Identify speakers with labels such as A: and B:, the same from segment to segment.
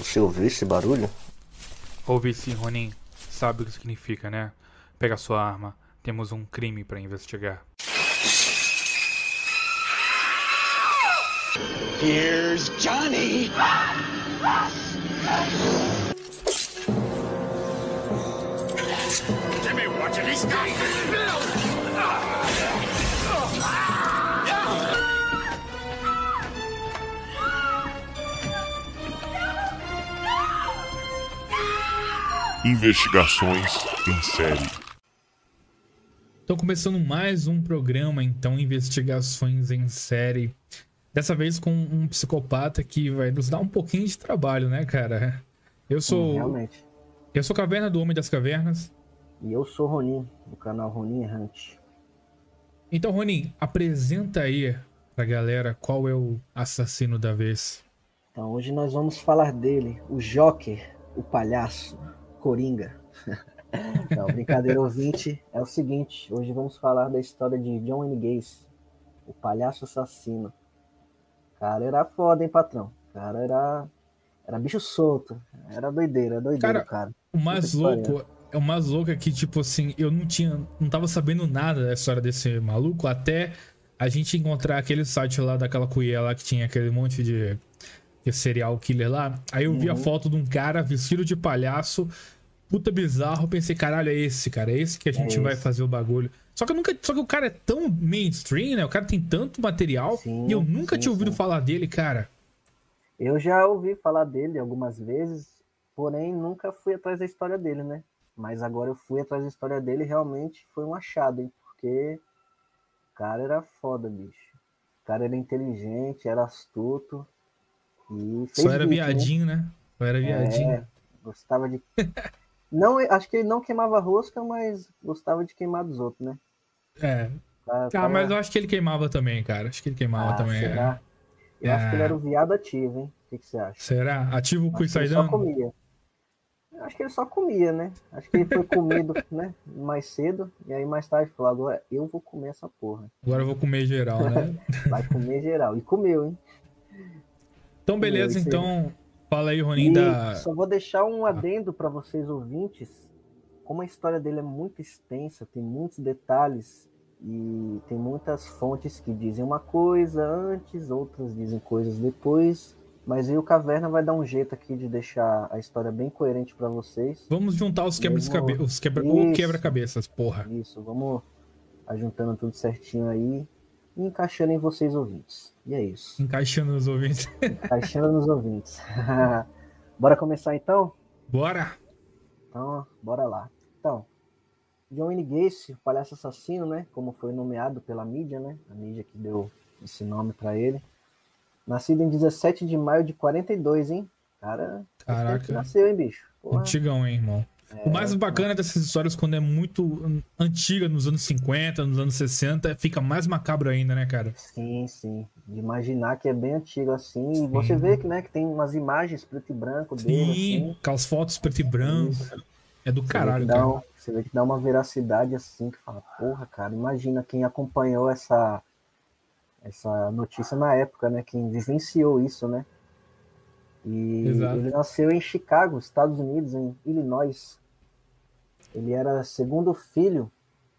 A: Você ouviu esse barulho?
B: Ouvi sim, Ronin. Sabe o que significa, né? Pega sua arma. Temos um crime para investigar.
C: Here's Johnny. Give me one of these guys.
D: Investigações em série.
E: Então, começando mais um programa, então, Investigações em Série. Dessa vez com um psicopata que vai nos dar um pouquinho de trabalho, né, cara? Eu
A: Sim,
E: sou.
A: realmente.
E: Eu sou Caverna do Homem das Cavernas.
A: E eu sou Ronin, do canal Ronin Errante.
E: Então, Ronin, apresenta aí pra galera qual é o assassino da vez.
A: Então hoje nós vamos falar dele, o Joker, o palhaço, Coringa. Não, brincadeira ouvinte, é o seguinte, hoje vamos falar da história de John Wayne Gacy, o palhaço assassino. Cara, era foda, hein, patrão? Cara, era era bicho solto, era doideira, doideira,
E: Cara,
A: cara.
E: O mais louco é o mais louco é que, tipo assim, eu não tinha. não tava sabendo nada da história desse maluco até a gente encontrar aquele site lá daquela cuia lá que tinha aquele monte de, de serial killer lá. Aí eu vi a
A: Uhum.
E: foto de um cara vestido de palhaço, puta bizarro. Pensei, caralho, é esse, cara, é esse que a gente vai
A: esse.
E: fazer o bagulho. Só que, nunca, só que o cara é tão mainstream, né? O cara tem tanto material
A: Sim,
E: e eu nunca
A: sim,
E: tinha ouvido
A: sim.
E: falar dele, cara.
A: Eu já ouvi falar dele algumas vezes, porém nunca fui atrás da história dele, né? Mas agora eu fui atrás da história dele e realmente foi um achado, hein? Porque o cara era foda, bicho. O cara era inteligente, era astuto
E: Só era
A: hein?
E: viadinho, né? Só era viadinho.
A: É, gostava de. não, acho que ele não queimava rosca, mas gostava de queimar dos outros, né?
E: É.
A: Cara,
E: Ah,
A: cara-
E: mas eu acho que ele queimava também, cara. Acho que ele queimava
A: Ah,
E: também. é.
A: será? Eu acho que ele
E: É.
A: era o viado ativo, hein? O que, que você acha?
E: Será? O
A: que
E: sai
A: ele só comia. Eu acho que ele só comia, né? Acho que ele foi comido, né? Mais cedo. E aí mais tarde falou, agora eu vou comer essa porra.
E: Agora eu vou comer geral, né?
A: Vai comer geral. E comeu, hein?
E: Então, beleza, então. Fala aí, Ronin,
A: E
E: da.
A: só vou deixar um adendo para vocês ouvintes. Como a história dele é muito extensa, tem muitos detalhes e tem muitas fontes que dizem uma coisa antes, outras dizem coisas depois. Mas aí o Caverna vai dar um jeito aqui de deixar a história bem coerente para vocês.
E: Vamos juntar os quebra-cabeças. Quebra... quebra-cabeças, porra.
A: Isso, vamos ajuntando tudo certinho aí e encaixando em vocês ouvintes. E é isso.
E: Encaixando os ouvintes.
A: Encaixando nos ouvintes. Bora começar então?
E: Bora!
A: Então, bora lá. Então, John Wayne Gacy, o palhaço assassino, né? Como foi nomeado pela mídia, né? A mídia que deu esse nome pra ele. Nascido em 17 de maio de 42, hein? Cara,
E: Caraca.
A: nasceu, hein, bicho? Porra.
E: Antigão, hein, irmão?
A: É,
E: o mais bacana dessas histórias, quando é muito antiga, nos anos 50, nos anos 60, fica mais macabro ainda, né, cara?
A: Sim, sim. De imaginar que é bem antigo assim. E você vê que, né, que tem umas imagens preto e branco dele,
E: Sim,
A: assim.
E: aquelas fotos preto e branco.
A: Isso.
E: É do
A: Você
E: caralho, cara.
A: um- você vê que dá uma veracidade assim, que fala, porra, cara, imagina quem acompanhou essa, essa notícia na época, né? Quem vivenciou isso, né? E
E: Exato.
A: ele nasceu em Chicago, Estados Unidos, em Illinois. Ele era segundo filho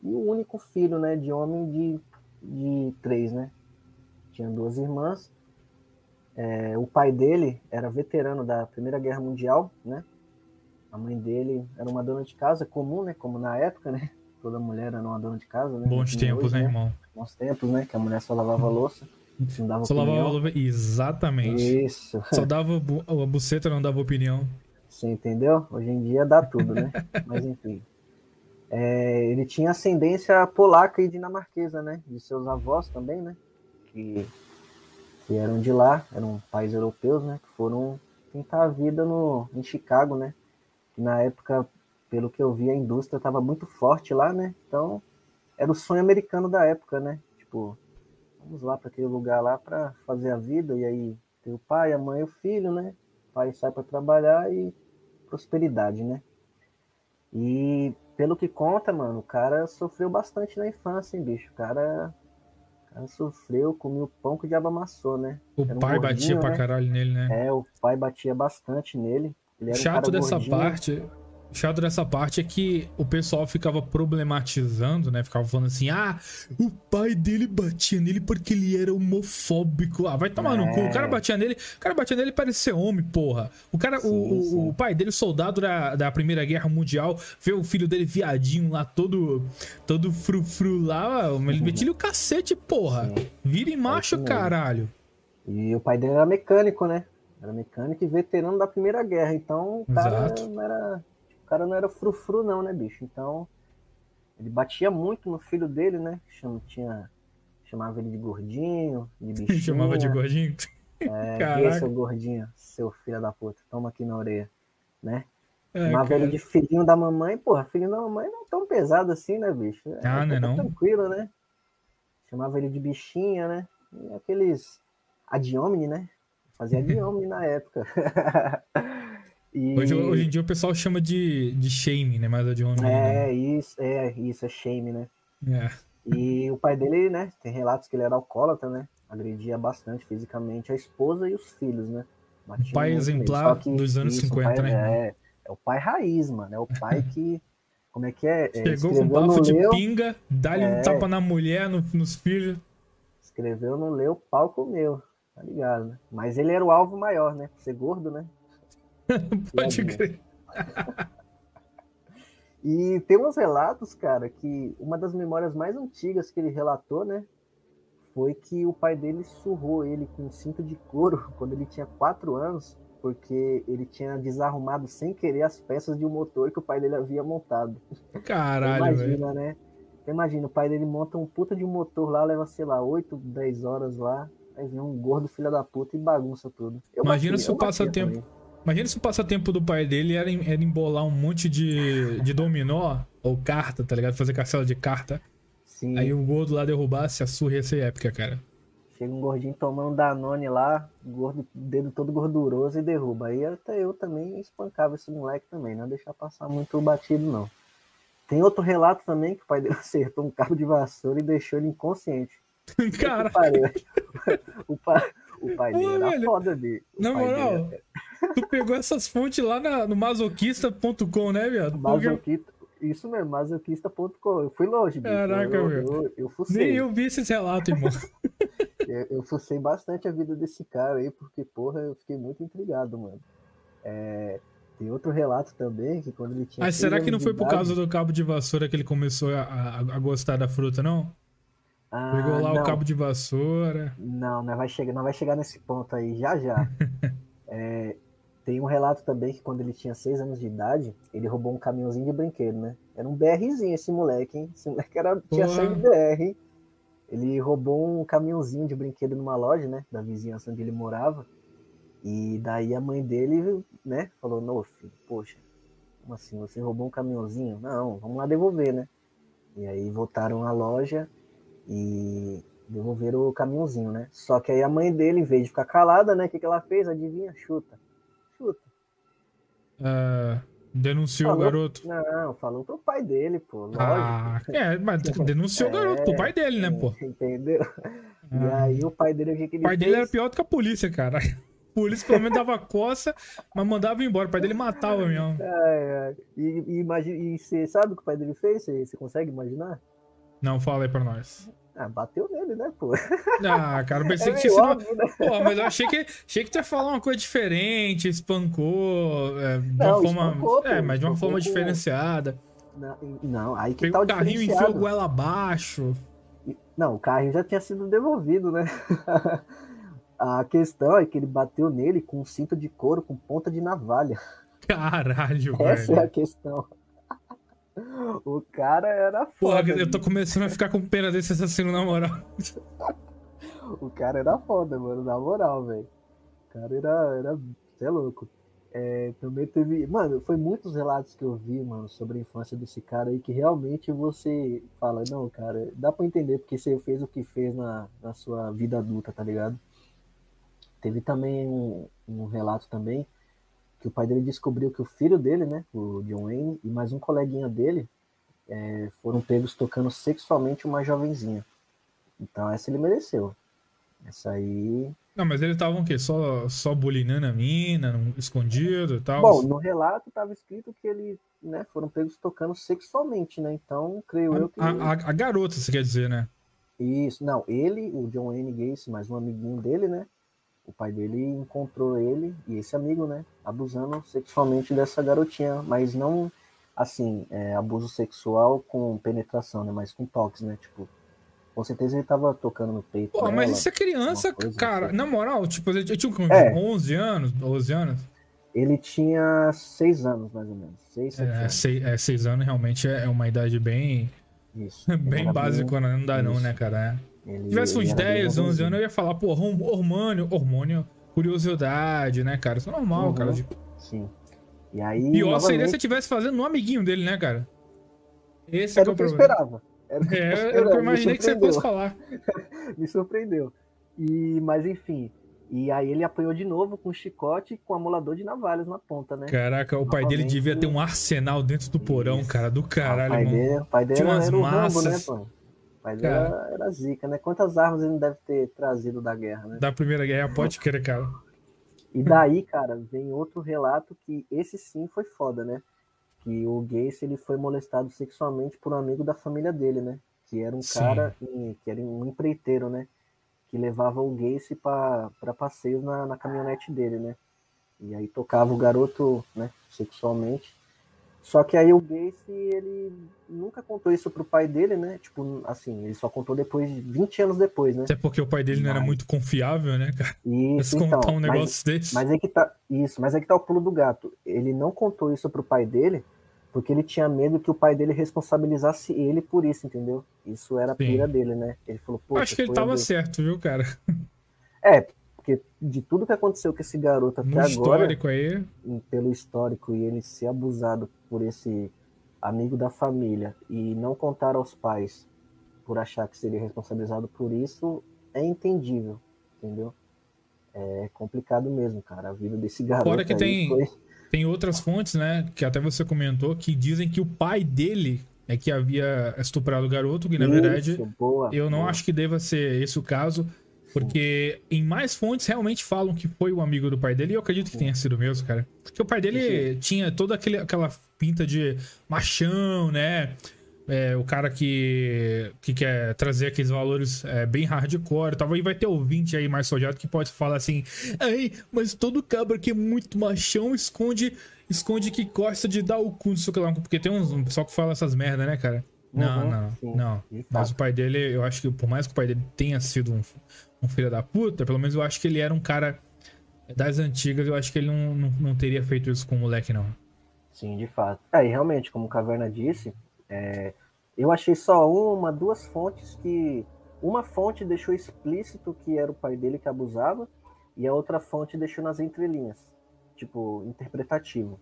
A: e o único filho, né, de homem de, de três, né? Tinha duas irmãs. É, o pai dele era veterano da Primeira Guerra Mundial, né? A mãe dele era uma dona de casa comum, né? Como na época, né? Toda mulher era uma dona de casa, né?
E: Bons
A: Não
E: tempos,
A: hoje,
E: né, irmão?
A: Bons tempos, né? Que a mulher só lavava louça, dava
E: Só
A: opinião.
E: lavava Exatamente.
A: Isso,
E: Só dava bu- a buceta, não dava opinião.
A: você entendeu? Hoje em dia dá tudo, né? Mas enfim. É, ele tinha ascendência polaca e dinamarquesa, né? De seus avós também, né? Que, que eram de lá, eram pais europeus, né? Que foram tentar a vida no, em Chicago, né? Na época, pelo que eu vi, a indústria estava muito forte lá, né? Então, era o sonho americano da época, né? Tipo, vamos lá para aquele lugar lá para fazer a vida e aí tem o pai, a mãe e o filho, né? O pai sai para trabalhar e prosperidade, né? E pelo que conta, mano, o cara sofreu bastante na infância, hein, bicho? O cara, o cara sofreu, comia o pão que o diabo amassou, né?
E: O
A: um
E: pai batia
A: gordinho,
E: pra
A: né?
E: caralho nele, né?
A: É, o pai batia bastante nele. Ele era um
E: chato
A: cara
E: dessa
A: gordinho.
E: parte. O Chato dessa parte é que o pessoal ficava problematizando, né? Ficava falando assim: ah, o pai dele batia nele porque ele era homofóbico. Ah, vai tomar no cu. O cara
A: É.
E: batia nele, o cara batia nele para ser homem, porra. O cara, o-
A: Sim,
E: o,
A: sim.
E: o pai dele, soldado da, da Primeira Guerra Mundial, vê o filho dele viadinho lá, todo, todo frufru lá, ele metia o cacete, porra.
A: Sim.
E: Vira em macho,
A: mesmo.
E: caralho.
A: E o pai dele era mecânico, né? Era mecânico e veterano da Primeira Guerra. Então o cara
E: Exato.
A: não era. O cara não era frufru, não, né, bicho? Então. Ele batia muito no filho dele, né? Chama, tinha, chamava ele de gordinho, de bichinho.
E: Chamava de gordinho.
A: É, seu gordinho, seu filho da puta, toma aqui na orelha, né?
E: É,
A: Chamava
E: cara.
A: ele de filhinho da mamãe, porra, filhinho da mamãe não é tão pesado assim, né, bicho? É,
E: Ah, né,
A: tá
E: não?
A: tranquilo, né? Chamava ele de bichinha, né? E aqueles adiomini, né? Fazia adiomini na época. E-
E: Hoje, hoje em dia o pessoal chama de, de shame, né? Mais de homem. né?
A: É, isso, é, isso, é shame, né?
E: É.
A: E o pai dele, né? Tem relatos que ele era alcoólatra, né? Agredia bastante fisicamente a esposa e os filhos, né? Batia
E: pai exemplar
A: que
E: dos anos
A: isso, o
E: 50,
A: pai-
E: né?
A: É, é o pai raiz, mano. É o pai que. Como é que é? é
E: Chegou com bafo de
A: leu,
E: pinga, dá-lhe um
A: É.
E: tapa na mulher, no- nos filhos.
A: Escreveu no leu, pau comeu. Tá ligado, né? Mas ele era o alvo maior, né? Por ser gordo, né?
E: Pode crer.
A: E tem uns relatos, cara, que uma das memórias mais antigas que ele relatou, né? Foi que o pai dele surrou ele com um cinto de couro quando ele tinha 4 anos, porque ele tinha desarrumado sem querer as peças de um motor que o pai dele havia montado.
E: Caralho, velho.
A: Imagina, né? Imagina, o pai dele monta um puta de um motor lá, leva, sei lá, 8, 10 horas lá, aí vem um gordo filho da puta e bagunça tudo. Eu
E: Imagina
A: batia,
E: se o passatempo-
A: também.
E: Imagina se o passatempo do pai dele era, era embolar um monte de, de dominó ou carta, tá ligado? Fazer castelo de carta.
A: Sim.
E: Aí o gordo lá derrubasse, a surra ia ser épica, cara.
A: Chega um gordinho tomando Danone lá, gordo, dedo todo gorduroso e derruba. Aí até eu também espancava esse moleque também, não deixar passar muito batido, não. Tem outro relato também que o pai dele acertou um cabo de vassoura e deixou ele inconsciente.
E: Cara,
A: o pai, o pai dele
E: Pô,
A: era foda dele.
E: Na
A: pai dele
E: moral, tu pegou essas fontes lá na- no masoquista.com, né, viado?
A: Masoquista, isso mesmo, masoquista.com. Eu fui longe, bicho.
E: Caraca,
A: eu,
E: meu.
A: eu, eu,
E: nem
A: fucei.
E: eu vi esses relatos, irmão.
A: Eu, eu fucei bastante a vida desse cara aí, porque, porra, eu fiquei muito intrigado, mano. É, tem outro relato também, que quando ele tinha.
E: Mas será que não foi por
A: idade-
E: causa do cabo de vassoura que ele começou a, a- a gostar da fruta, não?
A: Ah,
E: Pegou lá
A: não,
E: o cabo de vassoura.
A: Não, não vai, chegar, não vai chegar nesse ponto aí já já. É, tem um relato também que quando ele tinha seis anos de idade, ele roubou um caminhãozinho de brinquedo, né? Era um BRzinho esse moleque, hein? Esse moleque era, tinha sangue BR? Ele roubou um caminhãozinho de brinquedo numa loja, né? Da vizinhança onde ele morava. E daí a mãe dele, né? Falou, não, filho, poxa, como assim? Você roubou um caminhãozinho? Não, vamos lá devolver, né? E aí voltaram à loja e devolveram o caminhãozinho, né? Só que aí a mãe dele, em vez de ficar calada, né? O que, que ela fez? Adivinha? Chuta. Chuta.
E: Ah, denunciou o
A: Falou.
E: garoto.
A: Não, falou pro pai dele, pô. Lógico.
E: Ah, é, mas denunciou o garoto pro pai dele, né, pô?
A: Entendeu? E
E: Ah.
A: aí o pai dele, o que, que
E: O
A: ele
E: pai dele era
A: fez?
E: pior do que a polícia, cara. A polícia pelo menos dava coça, mas mandava embora. O pai dele matava mesmo.
A: Ai, ai. E, e, imagina, e você sabe o que o pai dele fez? Você, você consegue imaginar?
E: Não, fala aí pra nós.
A: Ah, bateu nele, né, pô?
E: Ah, cara, pensei
A: É
E: que tinha sido.
A: óbvio, né?
E: Pô, mas eu achei que, achei que tu ia falar uma coisa diferente, espancou, é, de uma
A: Não,
E: forma.
A: espancou,
E: é, mas de uma forma
A: com-
E: diferenciada.
A: Não, não, aí que
E: Pegou
A: tá
E: o carrinho e enfiou goela abaixo.
A: Não, o carrinho já tinha sido devolvido, né? A questão é que ele bateu nele com um cinto de couro com ponta de navalha.
E: Caralho,
A: Essa é
E: velho.
A: a questão. O cara era
E: Porra,
A: foda.
E: eu tô começando a ficar com pena desse assassino, na moral.
A: O cara era foda, mano, na moral, velho. O cara era. era você é louco. É, também teve. Mano, foi muitos relatos que eu vi, mano, sobre a infância desse cara aí que realmente você fala, não, cara, dá pra entender porque você fez o que fez na, na sua vida adulta, tá ligado? Teve também um, um relato também que o pai dele descobriu que o filho dele, né, o John Wayne, e mais um coleguinha dele é, foram pegos tocando sexualmente uma jovenzinha. Então essa ele mereceu. Essa aí.
E: Não, mas eles estavam o quê? Só, só bulinando a mina, escondido e tal?
A: Bom, no relato estava escrito que eles né, foram pegos tocando sexualmente, né? Então, creio eu que.
E: a, a, a garota, você quer dizer, né?
A: Isso, não, ele, o John Wayne Gacy, mais um amiguinho dele, né? O pai dele encontrou ele e esse amigo, né? Abusando sexualmente dessa garotinha, mas não assim, é, abuso sexual com penetração, né? Mas com toques, né? Tipo, com certeza ele tava tocando no peito.
E: Pô,
A: dela.
E: mas isso é criança, cara.
A: assim.
E: Na moral, tipo, ele tinha
A: É.
E: 11 anos, 12 anos.
A: Ele tinha seis anos, mais ou menos. Seis, sete
E: É,
A: anos.
E: seis, é, seis anos realmente é é uma idade bem,
A: Isso.
E: Bem básica, né? não dá não,
A: Isso.
E: né, cara?
A: Ele,
E: Se tivesse uns
A: era bem
E: 10, 11
A: novinho.
E: anos, eu ia falar, pô, horm- hormônio, hormônio, curiosidade, né, cara? Isso é normal,
A: Uhum.
E: cara. De-
A: Sim. E aí,
E: Pior seria
A: novamente,
E: se estivesse fazendo no amiguinho dele, né, cara? Esse é,
A: era
E: é
A: o que eu esperava. Era que eu
E: É, era o que
A: esperava,
E: eu
A: me
E: imaginei que você fosse falar.
A: me surpreendeu. E, mas enfim. E aí ele apanhou de novo com chicote e com amolador de navalhas na ponta, né?
E: Caraca, o pai dele devia ter um arsenal dentro do porão,
A: Isso.
E: cara, do
A: Ah,
E: caralho,
A: o pai
E: mano.
A: dele, o pai dele
E: Tinha umas
A: era Rambo, né,
E: massas.
A: pô?
E: Cara.
A: era, era zica, né? Quantas armas ele não deve ter trazido da guerra, né?
E: Da Primeira Guerra, pode crer, cara.
A: E daí, cara, vem outro relato que esse sim foi foda, né? Que o Gacy ele foi molestado sexualmente por um amigo da família dele, né? Que era um
E: Sim.
A: cara, que era um empreiteiro, né? Que levava o Gacy para passeios na, na caminhonete dele, né? E aí tocava o garoto, né? Sexualmente. Só que aí o Gacy, ele nunca contou isso pro pai dele, né? Tipo, assim, ele só contou depois, 20 anos depois, né?
E: Até porque o pai dele não era
A: Mas-
E: muito confiável, né, cara?
A: Isso,
E: Se
A: então.
E: contar um
A: mas-
E: negócio desse.
A: mas é que tá. Isso, mas é que tá o pulo do gato. Ele não contou isso pro pai dele, porque ele tinha medo que o pai dele responsabilizasse ele por isso, entendeu? Isso era a pira dele, né? Ele falou, pô.
E: Acho que ele tava certo, viu, cara?
A: É, porque de tudo que aconteceu com esse garoto até
E: No
A: agora,
E: histórico aí.
A: pelo histórico, e ele ser abusado por esse amigo da família e não contar aos pais por achar que seria responsabilizado por isso, é entendível, entendeu? É complicado mesmo, cara. A vida desse garoto.
E: Fora que tem-
A: foi-
E: Tem outras fontes, né? Que até você comentou, que dizem que o pai dele é que havia estuprado o garoto, que na verdade
A: Isso, boa,
E: eu não
A: boa.
E: acho que deva ser esse o caso. Porque em mais fontes realmente falam que foi o amigo do pai dele, e eu acredito que tenha sido mesmo, cara. Porque o pai dele tinha toda aquele, aquela pinta de machão, né? É, o cara que, que quer trazer aqueles valores é, bem hardcore. Talvez vai ter ouvinte aí mais sojado que pode falar assim: Ai, mas todo cabra que é muito machão esconde esconde que gosta de dar o cu, não sei o que lá. Porque tem uns, um pessoal que fala essas merda, né, cara? Não,
A: Uhum,
E: não,
A: sim,
E: não. Mas o pai dele, eu acho que por mais que o pai dele tenha sido um, um filho da puta, pelo menos eu acho que ele era um cara das antigas. Eu acho que ele não, não, não teria feito isso com o moleque, não.
A: Sim, de fato. É, e realmente, como o Caverna disse, é, eu achei só uma, duas fontes que. Uma fonte deixou explícito que era o pai dele que abusava, e a outra fonte deixou nas entrelinhas, tipo, interpretativo.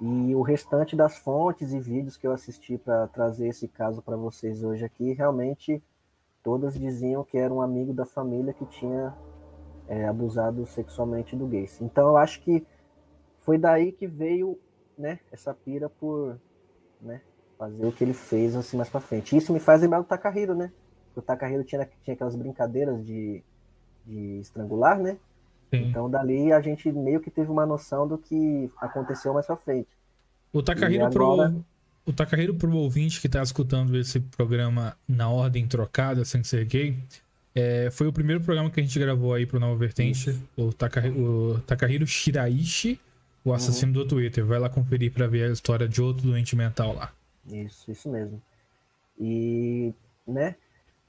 A: E o restante das fontes e vídeos que eu assisti para trazer esse caso para vocês hoje aqui, realmente todas diziam que era um amigo da família que tinha é, abusado sexualmente do Gacy. Então eu acho que foi daí que veio né, essa pira por né, fazer o que ele fez assim mais pra frente. Isso me faz lembrar do Takahiro, né? O Takahiro tinha, tinha aquelas brincadeiras de, de estrangular, né?
E: Sim.
A: Então dali a gente meio que teve uma noção do que aconteceu mais pra frente.
E: O Takahiro,
A: agora-
E: pro, o Takahiro pro ouvinte que tá escutando esse programa na ordem trocada, sem ser gay, é, foi o primeiro programa que a gente gravou aí pro Nova Vertente. O, Taka, o Takahiro Shiraishi, o assassino do Twitter. Vai lá conferir pra ver a história de outro doente mental lá.
A: Isso, isso mesmo. E, né,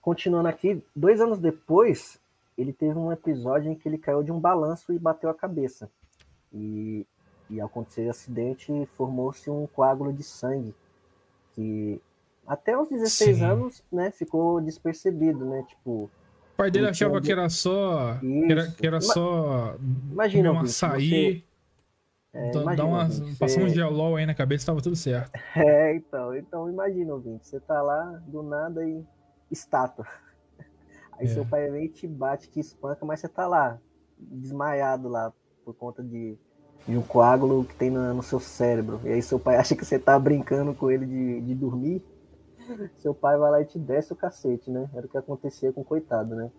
A: continuando aqui, dois anos depois, ele teve um episódio em que ele caiu de um balanço e bateu a cabeça. E, e ao acontecer o acidente, formou-se um coágulo de sangue, que até os 16
E: Sim.
A: anos, né, ficou despercebido, né, tipo,
E: O pai dele achava que era só. Que era, que era
A: Ima-
E: só.
A: imagina,
E: um açaí.
A: É,
E: dar- dar
A: imagina,
E: uma,
A: ouvinte,
E: passar um
A: você-
E: gelol aí na cabeça tava tudo certo.
A: É, então, então imagina, ouvinte, você tá lá do nada e estátua. Aí
E: É.
A: seu pai vem e te bate, te espanca, mas você tá lá, desmaiado lá, por conta de, de um coágulo que tem na- no seu cérebro. E aí seu pai acha que você tá brincando com ele de, de dormir. Seu pai vai lá e te desce o cacete, né? Era o que acontecia com o coitado, né?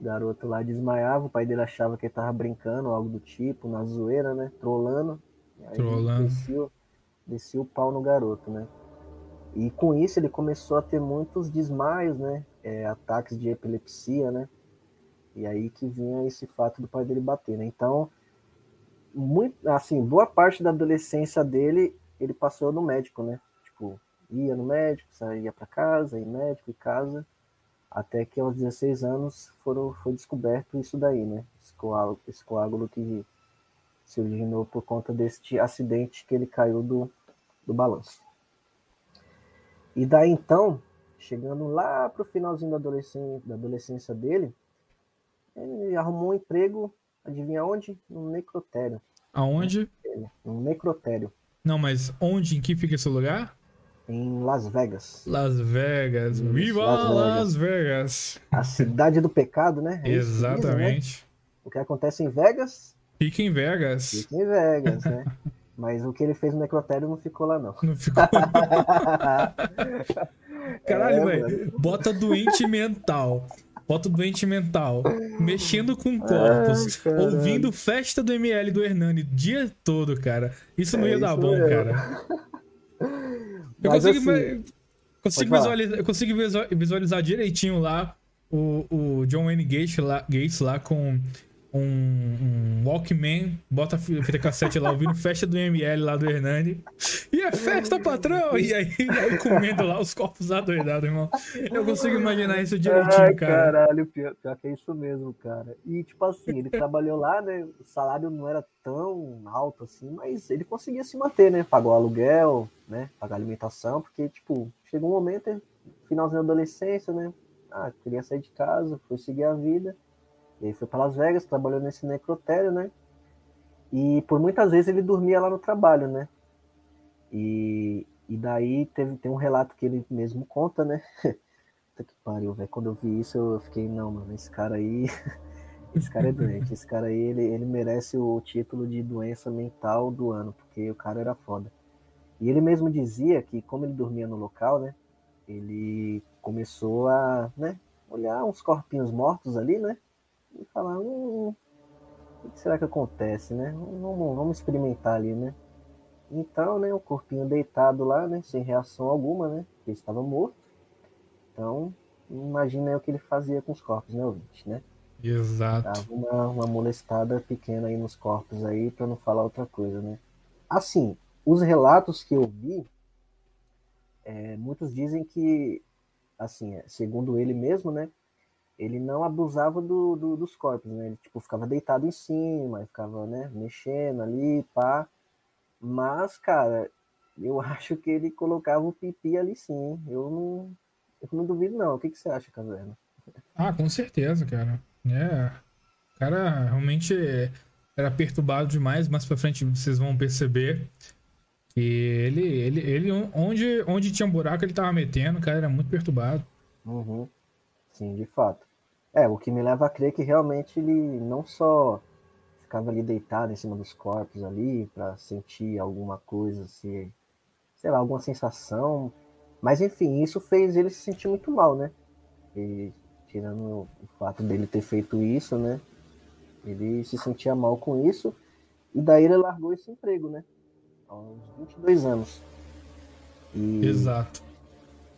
A: O garoto lá desmaiava, o pai dele achava que ele tava brincando, algo do tipo, na zoeira, né? Trolando. Aí
E: Trolando.
A: Descia, o- descia o pau no garoto, né? E com isso ele começou a ter muitos desmaios, né? É, ataques de epilepsia, né? E aí que vinha esse fato do pai dele bater, né? Então, muito, assim, boa parte da adolescência dele ele passou no médico, né? Tipo, ia no médico, saía para casa, ia médico e casa, até que aos 16 anos foram, foi descoberto isso daí, né? Esse coágulo, esse coágulo que se originou por conta deste acidente que ele caiu do, do balanço. E daí então, chegando lá pro finalzinho da adolescência, da adolescência dele, ele arrumou um emprego, adivinha onde? No necrotério.
E: Aonde?
A: No necrotério,
E: Não, mas onde? Em que fica esse lugar?
A: em Las Vegas.
E: Las Vegas.
A: Isso,
E: Viva
A: Las
E: Las Vegas!
A: A cidade do pecado, né? É isso né?
E: Exatamente.
A: O que acontece em Vegas,
E: Fica em Vegas.
A: fica em Vegas, né? Mas o que ele fez no necrotério não ficou lá, não.
E: Não ficou. Caralho,
A: É,
E: velho. Bota doente mental. Bota doente mental. Mexendo com corpos.
A: caralho.
E: ouvindo festa do ML do Hernani o dia todo, cara. Isso não
A: É
E: ia dar bom,
A: mesmo.
E: cara. Eu
A: Mas,
E: consigo,
A: assim,
E: consigo, visualizar, eu consigo visual- visualizar direitinho lá o, o John Wayne Gates lá, Gates lá com um, um Walkman, bota a fi- fita cassete lá, ouvindo festa do ML lá do Hernani. E é festa, patrão! E aí, e aí comendo lá os corpos adoidados, irmão. Eu consigo imaginar isso direitinho,
A: Ai,
E: cara.
A: caralho, pior, pior que é isso mesmo, cara. E, tipo assim, ele trabalhou lá, né? O salário não era tão alto assim, mas ele conseguia se manter, né? Pagou aluguel, né? Pagar alimentação, porque, tipo, chegou um momento, finalzinho da adolescência, né? Ah, queria sair de casa, foi seguir a vida. E aí foi para Las Vegas, trabalhou nesse necrotério, né? E por muitas vezes ele dormia lá no trabalho, né? E, e daí teve, tem um relato que ele mesmo conta, né? Puta que pariu, velho. Quando eu vi isso, eu fiquei, não, mano, esse cara aí. esse cara é doente. Esse cara aí, ele, ele merece o título de doença mental do ano, porque o cara era foda. E ele mesmo dizia que, como ele dormia no local, né? Ele começou a, né? Olhar uns corpinhos mortos ali, né? E falar, hum, o que será que acontece, né? Vamos, vamos experimentar ali, né? Então, né, o corpinho deitado lá, né, sem reação alguma, né, porque ele estava morto. Então, imagina aí o que ele fazia com os corpos, né, ouvinte, né?
E: Exato.
A: Dava uma, uma molestada pequena aí nos corpos aí, para não falar outra coisa, né? Assim, os relatos que eu vi, é, muitos dizem que, assim, é, segundo ele mesmo, né, ele não abusava do, do- dos corpos, né? Ele, tipo, ficava deitado em cima, ficava, né, mexendo ali, pá. Mas, cara, eu acho que ele colocava o pipi ali sim. Eu não, eu não duvido, não. O que, que você acha, Caverna?
E: Ah, com certeza, cara. É. O cara realmente era perturbado demais, mais pra frente vocês vão perceber que ele, ele, ele onde, onde tinha um buraco, ele tava metendo, o cara era muito perturbado.
A: Uhum. Sim, de fato. É, o que me leva a crer que realmente ele não só ficava ali deitado em cima dos corpos ali para sentir alguma coisa, se, sei lá, alguma sensação. Mas enfim, isso fez ele se sentir muito mal, né? E tirando o fato dele ter feito isso, né? Ele se sentia mal com isso. E daí ele largou esse emprego, né? Aos 22 anos. E,
E: Exato.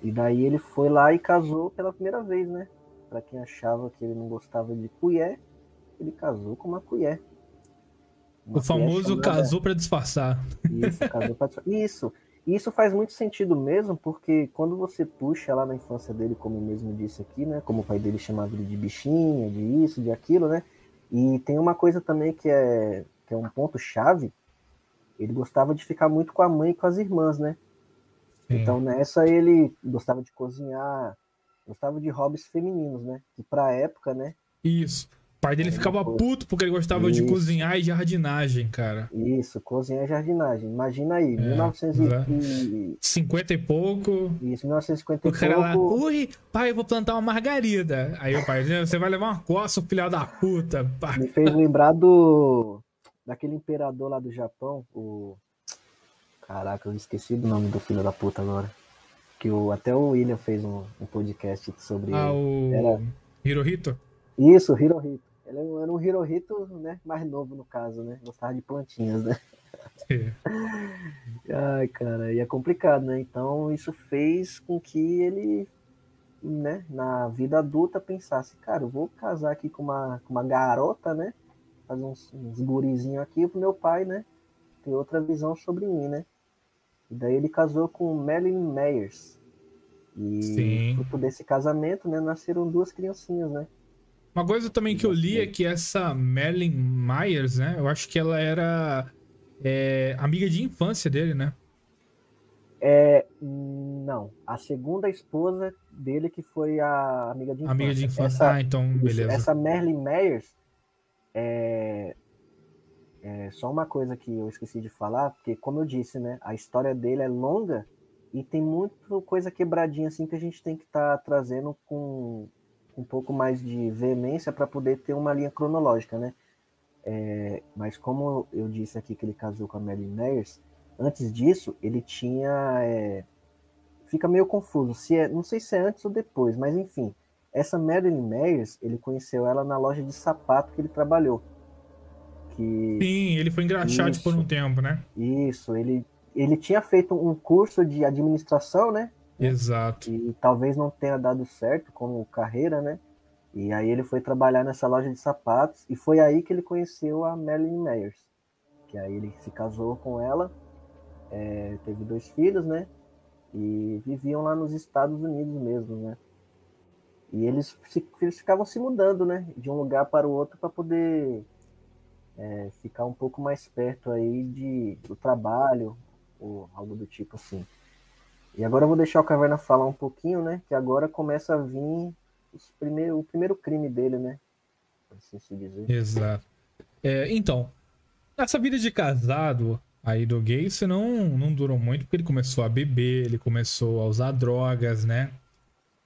A: e daí ele foi lá e casou pela primeira vez, né? Pra quem achava que ele não gostava de colher, ele casou com uma colher. Uma
E: O famoso
A: colher
E: casou pra disfarçar.
A: Isso, casou pra... Isso. E isso faz muito sentido mesmo, porque quando você puxa lá na infância dele, como eu mesmo disse aqui, né? Como o pai dele chamava ele de bichinha, de isso, de aquilo, né? E tem uma coisa também que é, que é um ponto-chave. Ele gostava de ficar muito com a mãe e com as irmãs, né?
E: Sim.
A: Então nessa ele gostava de cozinhar, gostava de hobbies femininos, né? Que pra época, né?
E: Isso. O pai dele ficava puto porque ele gostava de
A: Isso.
E: cozinhar e jardinagem, cara.
A: Isso, cozinhar e jardinagem. Imagina aí,
E: É,
A: 1900
E: exato.
A: e,
E: 50 e pouco.
A: isso, 1950
E: O
A: e
E: cara lá,
A: pouco.
E: ui, pai, eu vou plantar uma margarida. Aí o pai, você vai levar uma coça, filho da puta.
A: Me fez lembrar do daquele imperador lá do Japão, o caraca, eu esqueci do nome do filho da puta agora. Que o, até o William fez um, um podcast sobre
E: Ah, o
A: Era-
E: Hirohito?
A: isso, o Hirohito. Ele era um- era um Hirohito, né, mais novo no caso, né? Gostava de plantinhas, né?
E: É.
A: Ai, cara, e é complicado, né? Então isso fez com que ele, né, na vida adulta pensasse, cara, eu vou casar aqui com uma, com uma garota, né? Fazer uns, uns gurizinhos aqui pro meu pai, né? Ter outra visão sobre mim, né? E daí ele casou com Marilyn Meyers. E
E: Sim.
A: fruto desse casamento, né, nasceram duas criancinhas, né?
E: Uma coisa também que eu li é que essa Marilyn Myers, né? Eu acho que ela era é, amiga de infância dele, né?
A: É, não, a segunda esposa dele que foi a amiga de infância.
E: Amiga de infância.
A: Essa-
E: ah, então, beleza.
A: Essa Marilyn Meyers é, é só uma coisa que eu esqueci de falar, porque como eu disse, né, a história dele é longa e tem muita coisa quebradinha assim que a gente tem que estar trazendo com um pouco mais de veemência para poder ter uma linha cronológica, né? É, mas como eu disse aqui que ele casou com a Marilyn Meyers, antes disso ele tinha é, fica meio confuso se é, não sei se é antes ou depois, mas enfim, essa Marilyn Meyers, ele conheceu ela na loja de sapato que ele trabalhou. Que
E: Sim, ele foi engraxate
A: Isso.
E: por um tempo, né?
A: isso, ele ele tinha feito um curso de administração, né?
E: Exato.
A: E talvez não tenha dado certo como carreira, né? E aí ele foi trabalhar nessa loja de sapatos e foi aí que ele conheceu a Marilyn Meyers. Que aí ele se casou com ela, é, teve dois filhos, né? E viviam lá nos Estados Unidos mesmo, né? E eles, se- eles ficavam se mudando, né? De um lugar para o outro para poder é, ficar um pouco mais perto aí de, do trabalho ou algo do tipo assim. E agora eu vou deixar o Caverna falar um pouquinho, né? Que agora começa a vir o primeiro crime dele, né? Assim se dizer.
E: Exato. É, então, essa vida de casado aí do Gacy não, não durou muito, porque ele começou a beber, ele começou a usar drogas, né?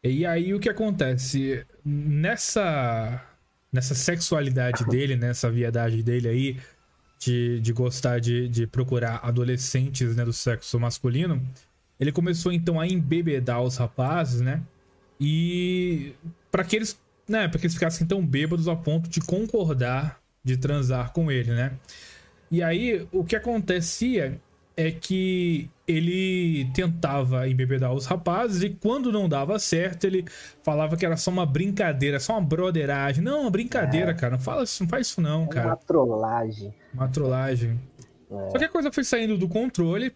E: E aí o que acontece? Nessa, nessa sexualidade dele, nessa viadagem dele aí, de, de gostar de, de procurar adolescentes né, do sexo masculino, ele começou então a embebedar os rapazes, né? E para que eles, né, para que eles ficassem tão bêbados a ponto de concordar de transar com ele, né? E aí o que acontecia é que ele tentava embebedar os rapazes e quando não dava certo, ele falava que era só uma brincadeira, só uma broderagem. Não, uma brincadeira, cara. Não fala isso, não faz isso não,
A: É
E: cara.
A: uma trollagem.
E: Uma trollagem. Só que a coisa foi saindo do controle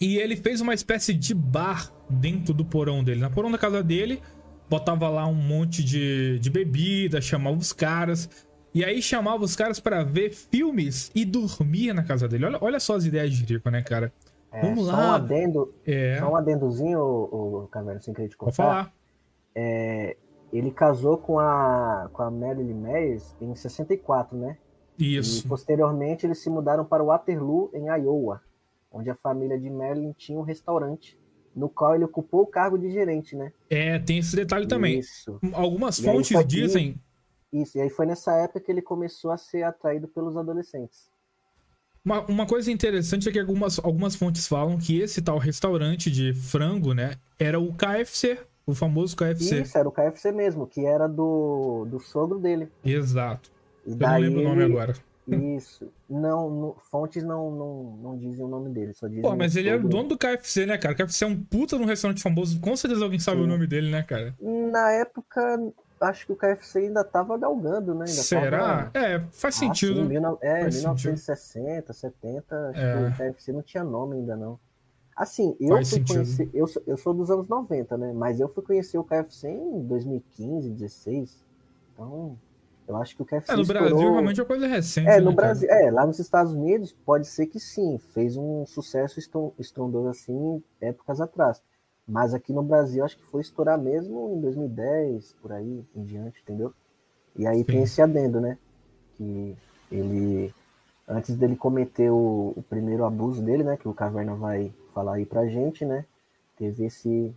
E: e ele fez uma espécie de bar dentro do porão dele. Na porão da casa dele, botava lá um monte de, de bebida, chamava os caras. E aí chamava os caras pra ver filmes e dormia na casa dele. Olha, olha só as ideias de rico, né, cara?
A: É,
E: Vamos
A: só
E: lá.
A: um adendo,
E: É,
A: só um adendozinho, o, o Caverna, sem querer te
E: vou
A: contar.
E: falar.
A: É, ele casou com a, com a Marilyn Meyers em 64, né? E
E: Isso.
A: posteriormente eles se mudaram para Waterloo, em Iowa, onde a família de Marilyn tinha um restaurante, no qual ele ocupou o cargo de gerente, né?
E: É, tem esse detalhe também.
A: Isso.
E: Algumas
A: E aí
E: fontes
A: foi-
E: dizem.
A: Isso, e aí foi nessa época que ele começou a ser atraído pelos adolescentes.
E: Uma, uma coisa interessante é que algumas, algumas fontes falam que esse tal restaurante de frango, né, era o KFC, o famoso KFC.
A: Isso, era o KFC mesmo, que era do, do sogro dele.
E: Exato.
A: E
E: Eu não lembro o nome
A: ele-
E: agora.
A: Isso. Não, não- fontes não, não, não dizem o nome dele, só dizem
E: Pô, mas
A: o
E: ele era o
A: sogro.
E: dono do KFC, né, cara? O KFC é um puta num restaurante famoso. Com certeza alguém sabe
A: Sim.
E: o nome dele, né, cara?
A: Na época, acho que o KFC ainda tava galgando, né? Ainda
E: Será?
A: Tava...
E: É, faz
A: Ah,
E: sentido.
A: sim, mil é,
E: Faz
A: 1960, 70, acho
E: É.
A: que o KFC não tinha nome ainda não. Assim, eu
E: Faz
A: fui
E: sentido.
A: conhecer, eu sou, eu sou dos anos 90, né? Mas eu fui conhecer o KFC em 2015, 16. Então, eu acho que o KFC
E: É, no Brasil realmente é uma coisa recente.
A: É,
E: né,
A: no
E: cara?
A: Brasil, é, lá nos Estados Unidos pode ser que sim, fez um sucesso estron- estrondoso assim épocas atrás. Mas aqui no Brasil acho que foi estourar mesmo em 2010, por aí em diante, entendeu? E aí tem
E: Sim.
A: esse adendo, né? Que ele, antes dele cometer o, o primeiro abuso dele, né? Que o Caverna vai falar aí pra gente, né? Teve esse,